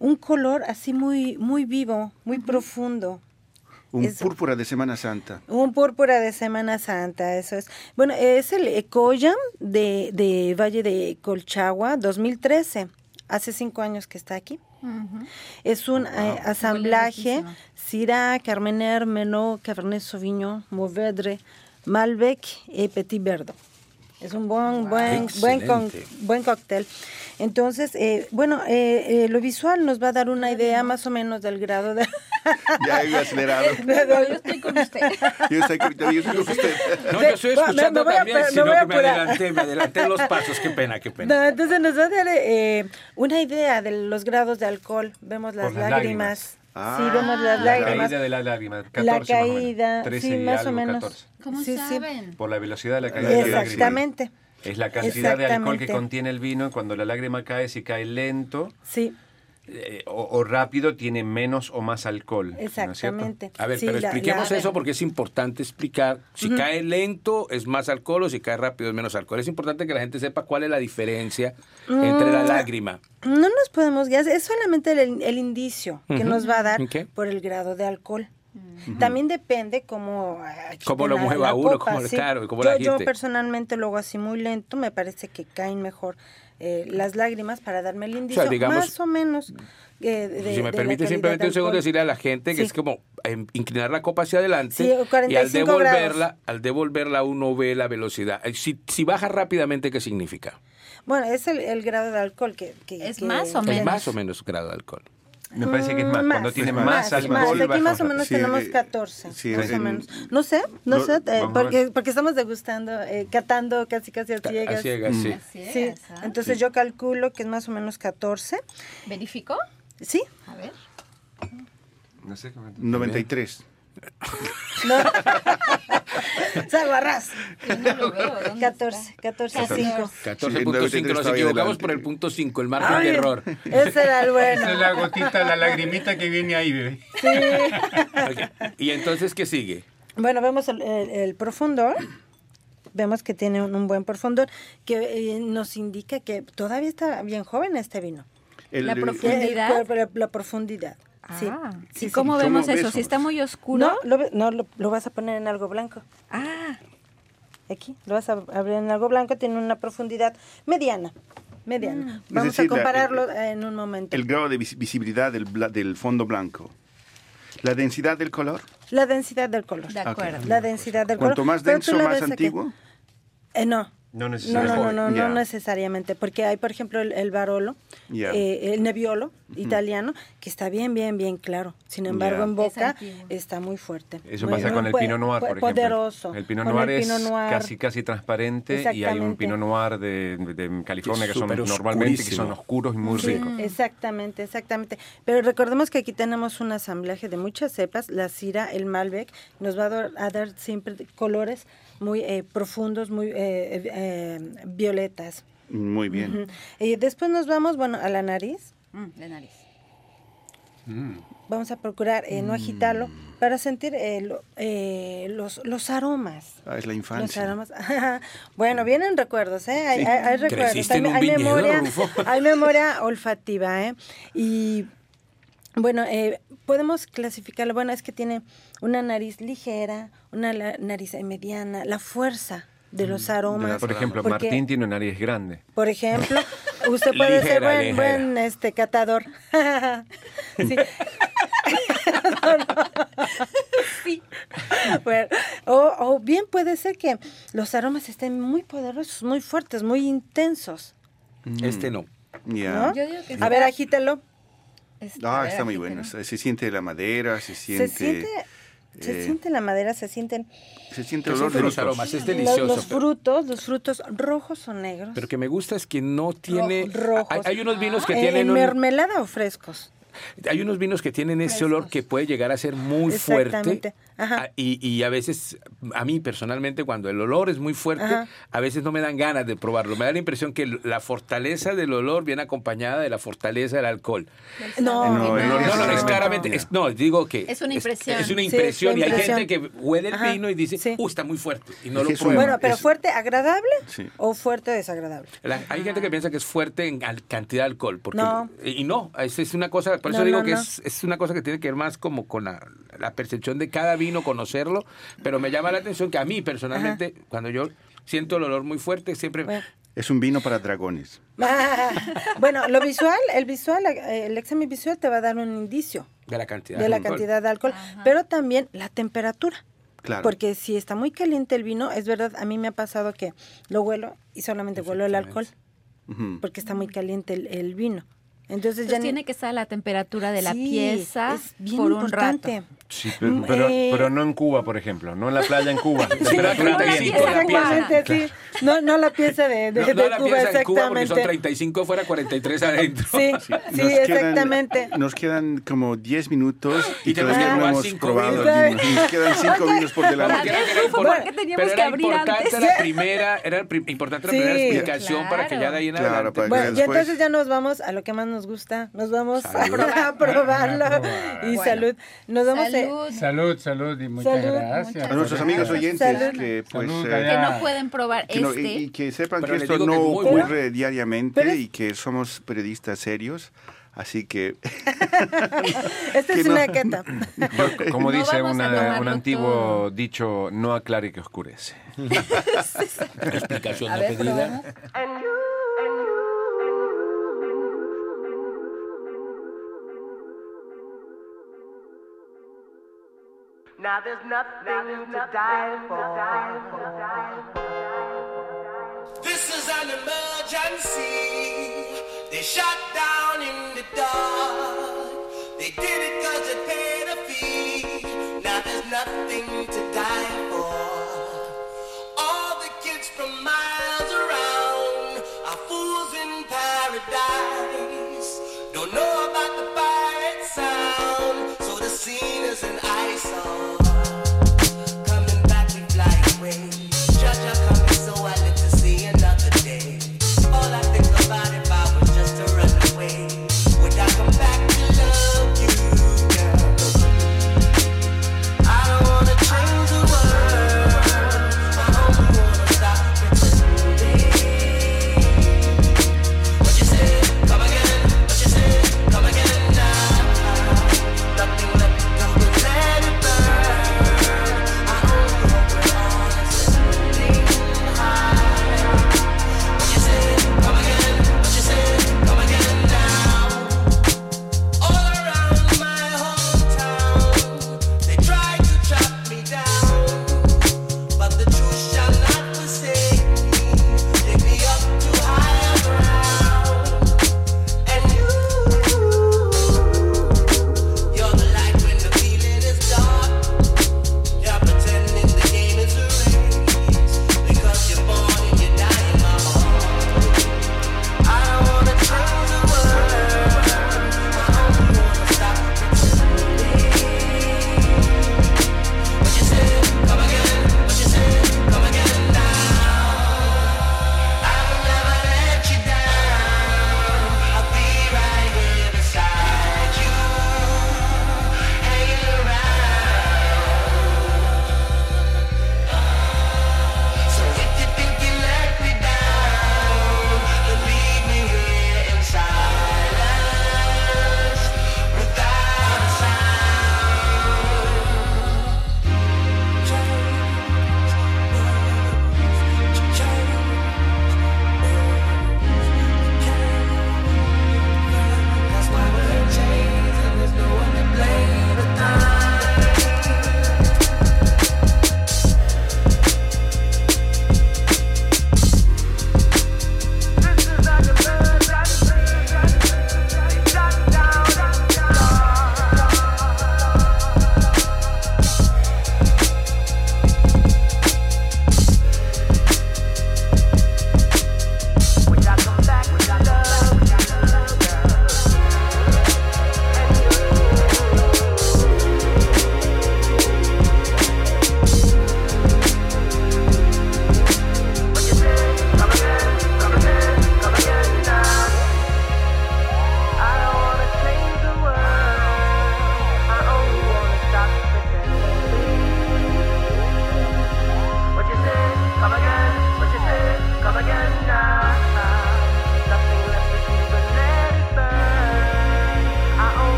un color así muy, muy vivo, muy profundo. Un Es- púrpura de Semana Santa. Un púrpura de Semana Santa, eso es. Bueno, es el Ecoyam de, de Valle de Colchagua 2013. Hace cinco años que está aquí. Es un eh, asamblaje. Syrah, Carmener, Menot, Cabernet Sauvignon, Mourvedre, Malbec y Petit Verdot. Es un buen, buen, buen, con- buen cóctel. Entonces, eh, bueno, eh, eh, lo visual nos va a dar una idea más o menos del grado de... Ya he acelerado. Yo estoy con usted. Yo estoy, con- yo estoy con usted. No, yo estoy me- escuchando me voy a también, me sino voy a que me adelanté, me adelanté los pasos, qué pena, qué pena. No, entonces nos va a dar eh, una idea de los grados de alcohol. Vemos las, las lágrimas. Lágrimas. Sí, Ah, vemos las La lágrimas. caída de la lágrima, 14 La más o menos. caída, 13 sí, y más algo, o menos. 14. ¿Cómo Sí, saben? Por la velocidad de la caída de la lágrima. Exactamente. Es la cantidad de alcohol que Exactamente. contiene el vino. Cuando la lágrima cae, si cae lento Sí, eh, o, o rápido, tiene menos o más alcohol. exactamente. A ver, Sí, pero expliquemos la- eso porque es importante explicar. Si cae lento es más alcohol o si cae rápido es menos alcohol. Es importante que la gente sepa cuál es la diferencia entre la Mm. lágrima. No nos podemos guiar, es solamente el, el indicio que nos va a dar por el grado de alcohol. También depende cómo, agiten Cómo lo mueva uno, copa, cómo- sí. claro, cómo yo, la yo personalmente lo hago así muy lento, me parece que caen mejor eh, las lágrimas para darme el indicio, digamos, más o menos. eh, de- si me de permite simplemente un segundo decirle a la gente que Sí. es como em, inclinar la copa hacia adelante Sí, y al 45 devolverla, grados. al devolverla uno ve la velocidad. Eh, Si, si baja rápidamente, ¿qué significa? Bueno, es el, el grado de alcohol que... que- Es que- más o Es menos. más o menos grado de alcohol. Me parece que es más, Mm, cuando tiene más, más, alcohol. más. Aquí más o menos Sí, tenemos eh, 14, sí, más o en- menos. No sé, no sé, eh, porque, porque estamos degustando, eh, catando casi casi a ciegas. A ciegas, sí. A ciegas, Sí, ah. entonces yo calculo que es más o menos 14. ¿Verificó? Sí, A ver. No sé cómo- 93. No. No lo veo. ¿dónde 14, 14, 5. 14.5, nos estaba ahí equivocamos por el punto 5, el margen de error. Ese era el Esa es bueno. la gotita, la lagrimita que viene ahí, bebé. Sí. Ok. Y entonces, ¿qué sigue? Bueno, vemos el, el- el profundor. Vemos que tiene un, un buen profundor que eh, nos indica que todavía está bien joven este vino. El- La el- profundidad. El- la, la profundidad. Sí. Ah, sí, ¿Y sí. cómo vemos ¿Cómo eso? Si está muy oscuro. No, lo, ve- no lo, lo vas a poner en algo blanco. Ah, Aquí, lo vas a abrir en algo blanco, tiene una profundidad mediana. Mediana. Es Vamos decir, a la- compararlo en un momento. el grado de vis- visibilidad del, bla- del fondo blanco. La densidad del color. La densidad del color. de acuerdo. La densidad del color. Cuanto más denso, la más antiguo. Eh, no. No No, necesariamente. no, no, no, no necesariamente, porque hay, por ejemplo, el, el Barolo, eh, el Nebbiolo italiano, que está bien, bien, bien claro. Sin embargo, en boca está muy fuerte. Eso Muy- pasa con el Pinot Noir, po- por ejemplo. Poderoso. El Pinot Noir es Pinot Noir. casi casi transparente y hay un. Pinot Noir de, de California Que son normalmente que son oscuros y muy Sí, ricos. exactamente, exactamente. Pero recordemos que aquí tenemos un asamblaje de muchas cepas, la Syrah, el Malbec, nos va a dar, a dar siempre colores muy eh, profundos, muy eh, eh, eh, violetas. Muy bien. Y después nos vamos, bueno, a la nariz. Mm, de nariz. Vamos a procurar eh, Mm. no agitarlo para sentir eh, lo- eh, los, los aromas. Ah, es la Los infancia. aromas. bueno, vienen recuerdos, ¿eh? Hay, hay- hay recuerdos. Hay, en un hay viñedo, memoria, hay memoria olfativa, ¿eh? Y bueno, eh, podemos clasificarlo. Bueno, es que tiene una nariz ligera, una la- nariz mediana, la fuerza de los aromas. Por ejemplo, Porque, Martín tiene una nariz grande. Por ejemplo, usted puede ser buen, ligera. buen este catador. sí. Sí. Bueno, o, o bien puede ser que los aromas estén muy poderosos, muy fuertes, muy intensos. Este no. Ya. ¿no? Yo digo que A ver, agítelo. Está- a Ah, ver, está muy bueno. Se se siente la madera, se siente. Se siente, se eh, siente la madera, se sienten se siente Se el olor de los los aromas, es delicioso. los pero- frutos, los frutos rojos o negros. Pero que me gusta es que no tiene. rojos. Hay, hay unos vinos que Eh, tienen. ¿En un- mermelada o frescos? Hay unos vinos que tienen ese olor que puede llegar a ser muy fuerte. Exactamente. Ajá. Ah, Y, y a veces, a mí personalmente, cuando el olor es muy fuerte, Ajá. a veces no me dan ganas de probarlo. Me da la impresión que la fortaleza del olor viene acompañada de la fortaleza del alcohol. No, No, no, No, no, no, es no. claramente, es- no, digo que Es una impresión. Es, una Sí, impresión es y una hay impresión. gente que huele el Ajá, vino y dice, sí. uh, está muy fuerte y no Es lo es prueba. Bueno, pero Es- fuerte agradable Sí. o fuerte desagradable. La- hay gente que piensa que es fuerte en cantidad de alcohol. Porque, No. Y no, es, es una cosa, por eso No, digo no, que no. Es, es una cosa que tiene que ver más como con la, la percepción de cada vino, conocerlo, pero me llama la atención que a mí personalmente, cuando yo siento el olor muy fuerte, siempre... Bueno. Es un vino para dragones. bueno, lo visual, el visual, el examen visual te va a dar un indicio De la cantidad. de la alcohol. cantidad de alcohol, pero también la temperatura. Claro. Porque si está muy caliente el vino, es verdad, a mí me ha pasado que lo huelo y solamente huelo el alcohol, porque está muy caliente el, el vino. Entonces Entonces ya ni- tiene que estar a la temperatura de la Sí, pieza es bien por un importante. rato. Sí, pero, Mm, pero, eh, pero no en Cuba, por ejemplo, no en la playa en Cuba. Sí, Temperatura no, ambiente. sí, la pieza. Exactamente, sí. No, no la pieza de, de, No, de no la Cuba, piensa en Cuba porque exactamente. son 35 fuera, 43 adentro. Sí, sí, Nos exactamente. Quedan, nos quedan como 10 minutos y, Y tenemos todavía que no probar hemos cinco probado vinos. Nos quedan 5 Ok. vinos por Porque delante. era, era ¿Por impor- qué teníamos pero que era abrir importante antes? la primera, era importante la Sí. primera explicación para que ya de ahí en Claro, adelante. para que Bueno, y entonces ya nos vamos a lo que más nos gusta. Nos vamos Salud. a probarlo. A probar. Y Bueno. salud. Nos vamos a... Salud. Salud, salud y muchas Salud, gracias. muchas A nuestros amigos Salud. oyentes que pues Salud, eh. Que no pueden probar que no- este. y, y que sepan Pero que esto que no es muy bueno. ocurre diariamente Pero y que somos periodistas serios, así que Esta que es no- una queta. Como No dice una- un antiguo todo. dicho, no aclare que oscurece. Explicación A no Now there's nothing, now there's to, die for. to die for. This is an emergency. They shut down in the dark. They did it cause it paid a fee. Now there's nothing to die soul.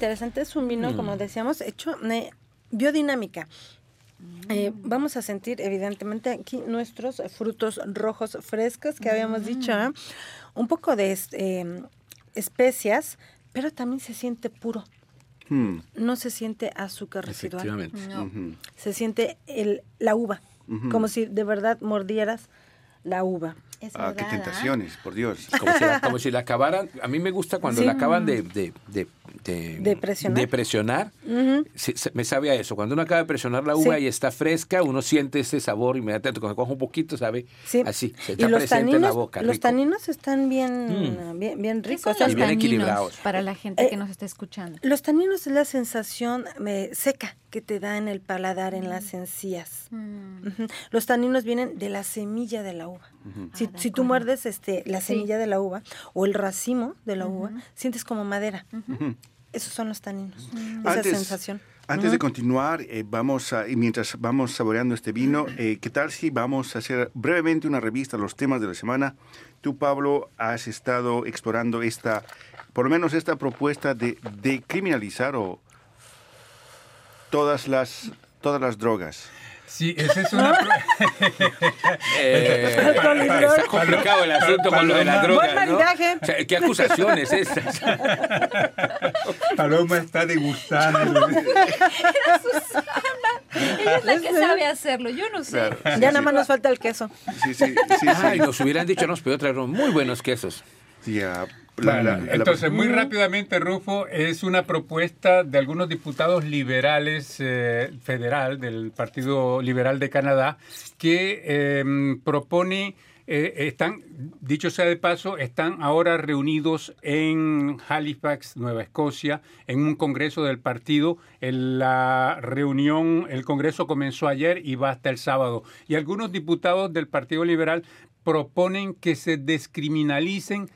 Interesante, es un vino, Mm. como decíamos, hecho de biodinámica. Eh, vamos a sentir evidentemente aquí nuestros frutos rojos frescos que habíamos dicho, ¿eh? un poco de eh, especias, pero también se siente puro. Hmm. No se siente azúcar residual. Efectivamente. No. Se siente el, la uva, como si de verdad mordieras la uva. Ah, qué tentaciones, por Dios. Como si, la, como si la acabaran. A mí me gusta cuando Sí. la acaban de, de, de, de- De presionar. de presionar. Ujú. Sí, se- me sabe a eso. Cuando uno acaba de presionar la uva Sí. y está fresca, uno siente ese sabor inmediatamente. Cuando coge un poquito, sabe Sí. así. Se Y está los presente en la taninos, boca. los rico. taninos están bien, Mm. bien, bien ¿Qué ricos. Y bien taninos equilibrados. para la gente Eh, que nos está escuchando? Los taninos es la sensación eh, seca que te da en el paladar, en Mm. las encías. Ujú. Los taninos vienen de la semilla de la uva. Si, Ah, si tú muerdes este, la Sí. semilla de la uva o el racimo de la uva, sientes como madera. Esos son los taninos. Mm. Esa Antes- sensación. Antes de continuar, eh, vamos a, y mientras vamos saboreando este vino, eh, ¿qué tal si vamos a hacer brevemente una revista de los temas de la semana? Tú, Pablo, has estado explorando esta, por lo menos esta propuesta de, de criminalizar o todas las, todas las drogas. Sí, esa es una... Eh, está complicado el asunto con lo de las Paloma. drogas, ¿no? O sea, ¿Qué acusaciones estas? Paloma está degustando. Ella es la que sabe hacerlo, yo no sé. ya nada más nos falta el queso. Sí, sí, sí. Ay, nos hubieran dicho, nos podido traer muy buenos quesos. Ya, la- la- la- Entonces, muy rápidamente, Rufo, es una propuesta de algunos diputados liberales eh, federal del Partido Liberal de Canadá que eh, propone, eh, están, dicho sea de paso, están ahora reunidos en Halifax, Nueva Escocia, en un congreso del partido. En la reunión, el congreso comenzó ayer y va hasta el sábado. Y algunos diputados del Partido Liberal proponen que se descriminalicen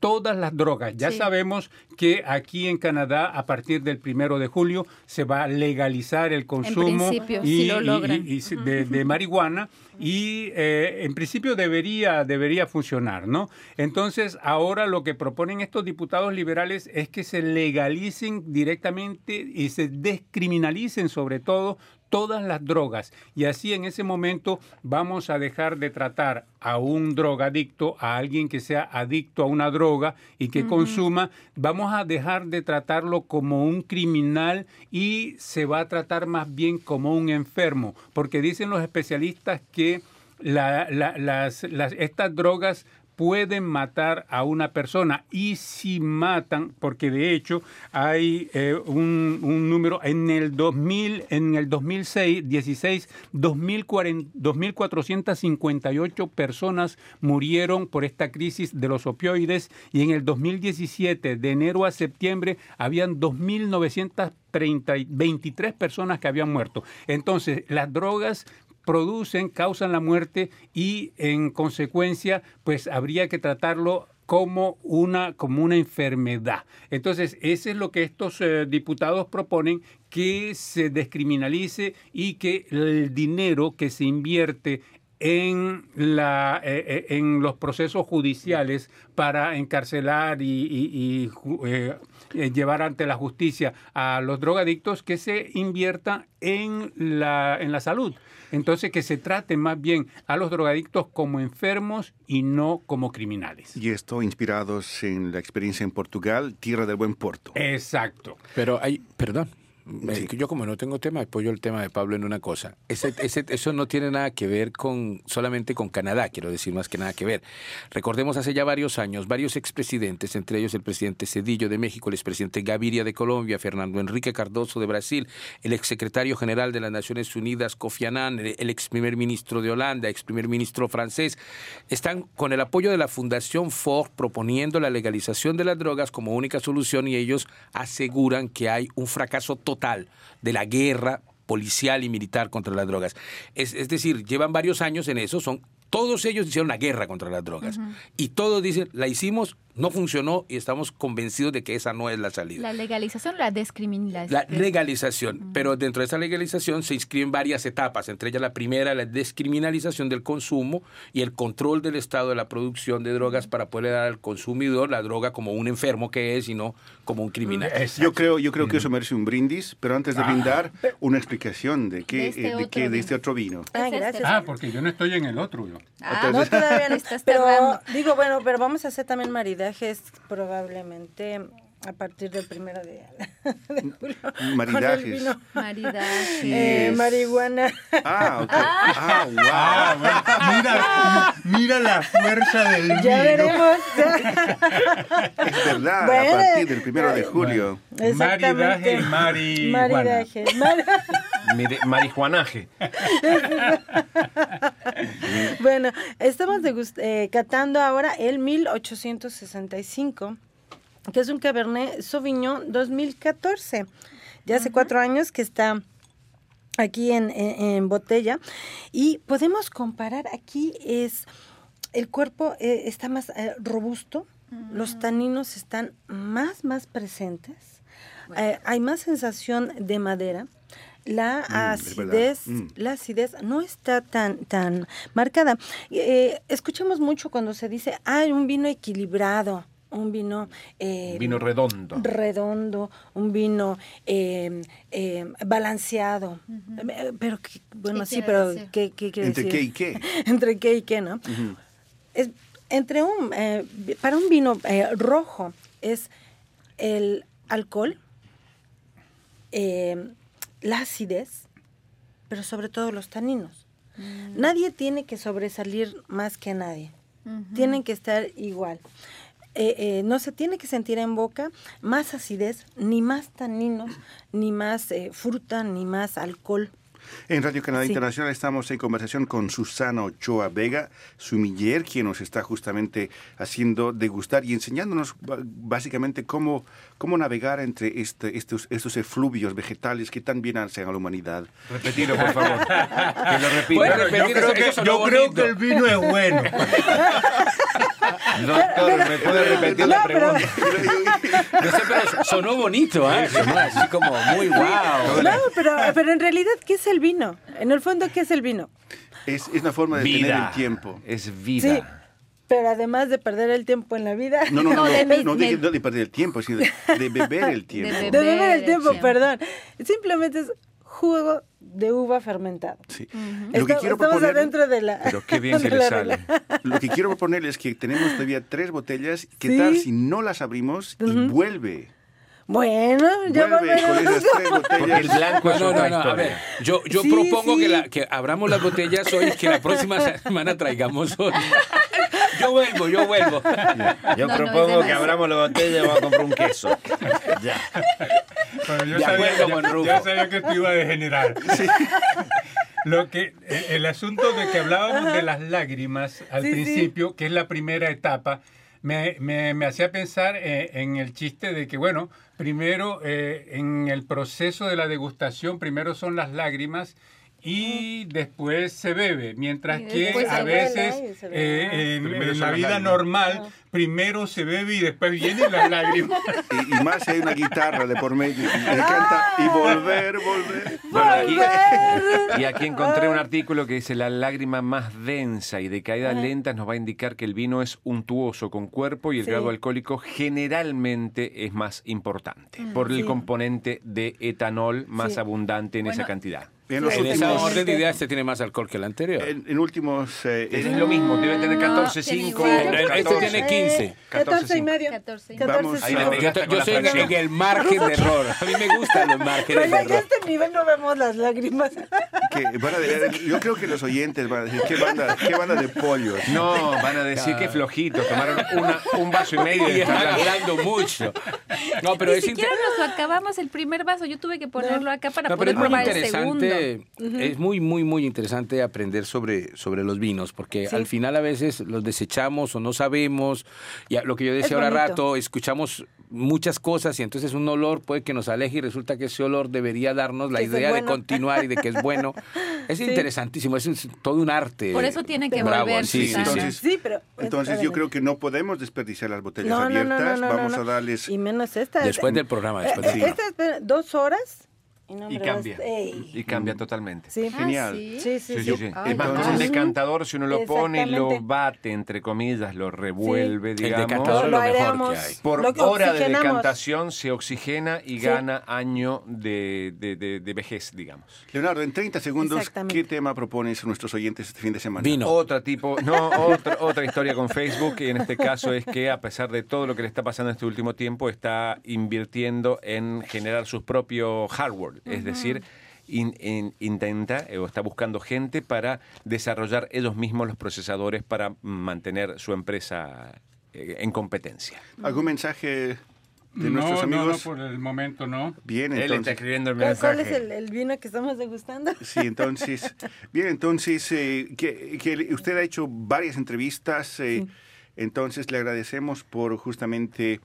todas las drogas. Ya Sí. sabemos que aquí en Canadá, a partir del primero de julio, se va a legalizar el consumo y, si lo y- logran. y- y se- de, de marihuana y eh, en principio debería, debería funcionar, ¿no? Entonces, ahora lo que proponen estos diputados liberales es que se legalicen directamente y se descriminalicen sobre todo todas las drogas. Y así en ese momento vamos a dejar de tratar a un drogadicto, a alguien que sea adicto a una droga y que consuma, vamos a dejar de tratarlo como un criminal y se va a tratar más bien como un enfermo, porque dicen los especialistas que la- la- las, las- estas drogas pueden matar a una persona y si matan, porque de hecho hay eh, un, número en el 2000, en el 2006, 16, 2040 2.458 personas murieron por esta crisis de los opioides y en el 2017, de enero a septiembre, habían 2.923 personas que habían muerto. Entonces, las drogas producen, causan la muerte y en consecuencia pues habría que tratarlo como una, como una enfermedad. Entonces, eso es lo que estos eh, diputados proponen, que se descriminalice y que el dinero que se invierte en, la, eh, eh, en los procesos judiciales para encarcelar y, llevar ante la justicia a los drogadictos, que se invierta en la, en la salud. Entonces, que se trate más bien a los drogadictos como enfermos y no como criminales. Y esto inspirados en la experiencia en Portugal, tierra del buen puerto. Exacto. Pero hay, perdón, yo como no tengo tema, apoyo el tema de Pablo en una cosa. Ese, eso no tiene nada que ver con solamente con Canadá, quiero decir más que nada que ver. Recordemos hace ya varios años, varios expresidentes, entre ellos el presidente Cedillo de México, el expresidente Gaviria de Colombia, Fernando Enrique Cardoso de Brasil, el exsecretario general de las Naciones Unidas, Kofi Annan, el, el ex primer ministro de Holanda, ex primer ministro francés, están con el apoyo de la Fundación Ford proponiendo la legalización de las drogas como única solución y ellos aseguran que hay un fracaso total de la guerra policial y militar contra las drogas. Es, es decir, llevan varios años en eso, son todos ellos hicieron la guerra contra las drogas y todos dicen, la hicimos, no funcionó y estamos convencidos de que esa no es la salida. La legalización o la descriminalización. La legalización, pero dentro de esa legalización se inscriben varias etapas, entre ellas la primera, la descriminalización del consumo y el control del estado de la producción de drogas para poder dar al consumidor la droga como un enfermo que es y no como un criminal. Yo creo, yo creo que eso merece un brindis, pero antes de Ah. brindar, una explicación de qué, De este eh, de, otro qué- de vino. este otro vino. Ah, gracias. Ah, porque yo no estoy en el otro. Yo. Ah, no, todavía no. Pero digo, bueno, pero vamos a hacer también maridajes probablemente a partir del primero de, de julio. con el Maridajes. vino. Maridajes. Eh, marihuana. Ah, ok. Ah, wow. mira, mira la fuerza del Ya veremos. Es verdad, Bueno, a partir del primero de julio. Maridaje y marihuana. Maridaje. Mar- Mire, marihuanaje. bueno, estamos degust- eh, catando ahora el 1865, que es un Cabernet Sauvignon 2014. Ya hace cuatro años que está aquí en, en- en botella y podemos comparar aquí es el cuerpo eh, está más eh, robusto, los taninos están más más presentes, eh, hay más sensación de madera. La Mm, acidez, Mm. la acidez no está tan, tan marcada. Eh, escuchamos mucho cuando se dice, hay un vino equilibrado, un vino... eh, Vino redondo. redondo, un vino eh, eh, balanceado. Eh, Pero, que- bueno, ¿Qué sí, pero decir? ¿qué, qué quiere ¿Entre decir? qué y qué? Entre qué y qué, ¿no? Es, entre un, eh, para un vino eh, rojo es el alcohol, eh, la acidez, pero sobre todo los taninos. Nadie tiene que sobresalir más que nadie. Tienen que estar igual. Eh, eh, no se tiene que sentir en boca más acidez, ni más taninos, ni más eh, fruta, ni más alcohol. En Radio Canadá Sí. Internacional estamos en conversación con Susana Ochoa Vega, sumiller, quien nos está justamente haciendo degustar y enseñándonos básicamente cómo, cómo navegar entre este, estos, estos efluvios vegetales que tan bien hacen a la humanidad. Repetilo, por favor. Que lo repita. Bueno, yo creo eso- que- yo creo que el vino es bueno. Doctor, ¿me puede repetir la pregunta? No sé, pero sonó bonito, ¿eh? Sonó así como muy wow. No, pero, pero en realidad, ¿qué es el vino? En el fondo, ¿qué es el vino? Es, es una forma de Vida. tener el tiempo. Es Sí, pero además de perder el tiempo en la vida. No, no, no, no, de no, de, no de perder el tiempo, sino de, beber el tiempo. De De beber el el tiempo, tiempo. perdón. Simplemente es jugo de uva fermentado. Sí. Estamos, Lo que quiero estamos proponer- adentro de la. Pero qué bien que de le sale. Lo que quiero proponerles es que tenemos todavía tres botellas. ¿Qué Sí. tal si no las abrimos y vuelve? Bueno, ya Vuelve con volveremos. esas tres Porque el botellas. blanco es No, otra no, no, a historia. ver, yo, yo Sí, propongo sí. Que, la- que abramos las botellas hoy y que la próxima semana traigamos otra. Yo vuelvo, yo vuelvo. Yo No, propongo que abramos la botella y vamos a comprar un queso. Ya. Pero yo De sabía, yo- con yo sabía que esto iba a degenerar. Lo que, eh, el asunto de que hablábamos de las lágrimas al Sí, sí. principio, que es la primera etapa, me, me- me hacía pensar eh, en el chiste de que, bueno, primero eh, en el proceso de la degustación, primero son las lágrimas y después se bebe, mientras que a veces eh, en, la vida lágrimas. normal, primero se bebe y después vienen las lágrimas. Y, y más si hay una guitarra de por medio. Y me encanta. Y volver, volver. Bueno, aquí- Volver. y aquí encontré un artículo que dice la lágrima más densa y de caídas lentas nos va a indicar que el vino es untuoso con cuerpo y el Sí. grado alcohólico generalmente es más importante por el Sí. componente de etanol más Sí. abundante en esa cantidad. En los En esa últimos, orden de ideas, este tiene más alcohol que el anterior. en, en últimos eh, Es lo mismo, debe tener No, 14.5. tiene igual. Este tiene 15. 14 y medio. 14. Vamos Ahí le a- pegué. Yo, soy en, el margen de error. A mí me gustan los Pero márgenes de ya a error. este nivel no vemos las lágrimas. que van a yo creo que los oyentes van a decir, ¿qué banda, qué banda de pollos? No, van a decir que flojito, tomaron una- un vaso y medio y están hablando mucho. No, pero Ni es siquiera inter- nos lo acabamos el primer vaso. Yo tuve que ponerlo acá para No, poder probar el segundo. Interesante, es muy, muy, muy interesante aprender sobre, sobre los vinos, porque Sí. al final a veces los desechamos o no sabemos, y lo que yo decía Es ahora rato, escuchamos muchas cosas y entonces un olor puede que nos aleje y resulta que ese olor debería darnos la Que idea de bueno. continuar y de que es bueno. Es Sí. interesantísimo, es, es todo un arte. Por eso tiene que Bravo, volver, sí. Entonces, Sí, pero. entonces yo creo que no podemos desperdiciar las botellas No, no, no, abiertas. no, no, Vamos no. a darles. Y menos esta. Después del programa, después del Eh, programa. Esta espera, dos horas. Y, no, y hombre, cambia. vas- ey. Y cambia totalmente. Sí. Genial. Ah, ¿sí? Sí, sí, Sí, sí. sí, sí. Ay, es más, un decantador, si uno lo pone y lo bate, entre comillas, lo revuelve, El digamos. decantador es lo Lo mejor que hay. Por Lo que hora de decantación se oxigena y Sí. gana año de, de- de- de vejez, digamos. Leonardo, en 30 segundos. ¿qué tema propones a nuestros oyentes este fin de semana? Vino. Otra tipo, no, otra, otra historia con Facebook, y en este caso es que a pesar de todo lo que le está pasando en este último tiempo, está invirtiendo en generar sus propios hardware, es decir, in- in- intenta eh, o está buscando gente para desarrollar ellos mismos los procesadores para mantener su empresa eh, en competencia. ¿Algún mensaje de No, nuestros no, no, amigos? por el momento no. Bien, Él está entonces. escribiendo el ¿Cuál, es el, el vino que estamos degustando? Sí, entonces, bien, entonces, eh, que, que usted ha hecho varias entrevistas, eh, entonces le agradecemos por justamente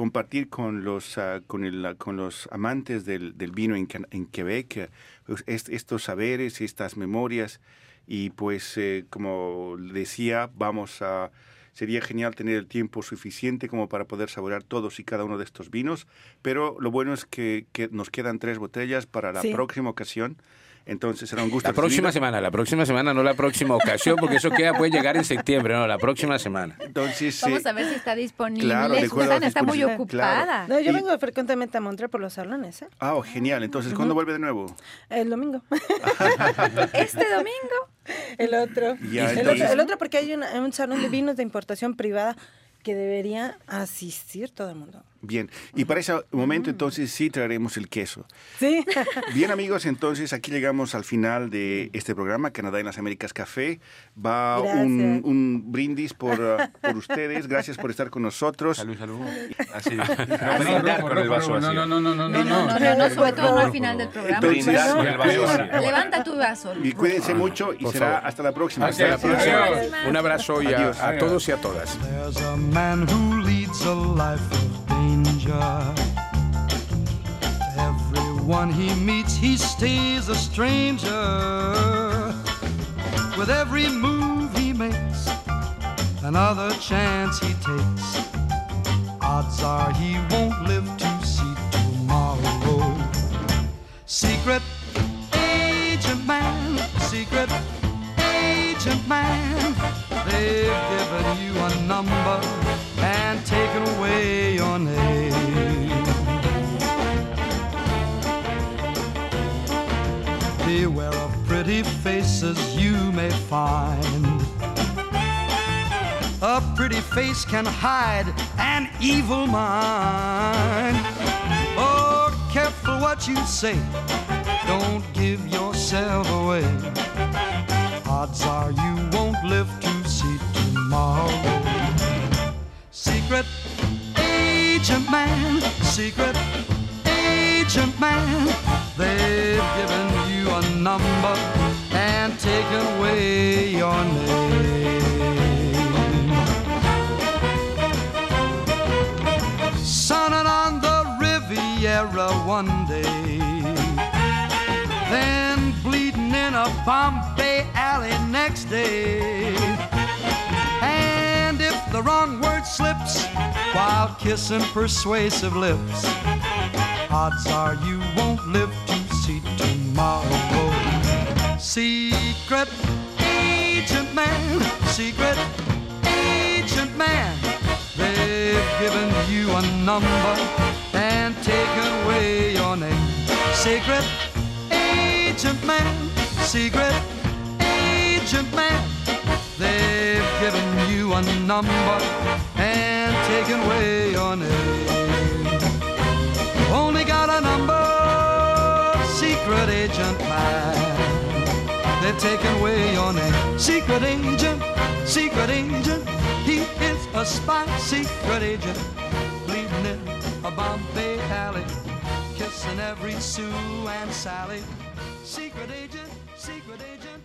compartir con los, ah, con el, con los amantes del, del vino en, en Quebec pues, est- estos saberes, estas memorias, y pues, eh, como decía, vamos a... Sería genial tener el tiempo suficiente como para poder saborear todos y cada uno de estos vinos, pero lo bueno es que, que nos quedan tres botellas para la Sí. próxima ocasión. Entonces será un gusto. La próxima recibirla. semana, la próxima semana, no la próxima ocasión, porque eso queda puede llegar en septiembre, no, la próxima semana. Entonces, Vamos eh, a ver si está disponible. claro, de acuerdo a Susana está muy ocupada. No, yo Y- vengo frecuentemente a Montreal por los salones, ¿eh? Ah, oh, genial. Entonces, ¿cuándo vuelve de nuevo? El domingo. Este domingo. el otro. Ya, el, entonces- otro el otro porque hay una- un salón de vinos de importación privada que debería asistir todo el mundo. Bien, y para ese momento entonces sí traeremos el queso. Sí. Bien amigos, entonces aquí llegamos al final de este programa, Canadá en las Américas Café. Va un, brindis por, uh, por ustedes, gracias por estar con nosotros. Salud, salud. Así, no No, brindar rojo, con el rojo, vaso no, vacío. no, no, no, no, no, No, no, no. no, no, sobre todo no al final del programa. Entonces, Brindar con el vaso cuídense- vacío. Levanta tu vaso. y cuídense mucho y será hasta la próxima. Hasta la próxima. Adiós. Un abrazo y a todos y a todas. Danger. Everyone he meets, he stays a stranger. With every move he makes, another chance he takes. Odds are he won't live to see tomorrow. Secret agent man, secret agent man. They've given you a number and taken away your name. Beware of pretty faces you may find. A pretty face can hide an evil mind. Oh, careful what you say. Don't give yourself away. Odds are you won't live to see tomorrow. Secret agent man, secret agent man. They've given you a number and taken away your name. Sunning on the Riviera one day, then bleeding in a alley next day. And if the wrong word slips while kissing persuasive lips, odds are you won't live to see tomorrow. Secret agent man, secret agent man, they've given you a number and taken away your name. Secret agent man, secret agent man, they've given you a number and taken away your name. Only got a number, secret agent man. They've taken away your name. Secret agent, secret agent. He is a spy, secret agent. Bleeding in a Bombay alley. Kissing every Sue and Sally. Secret agent, secret agent. Secret agent.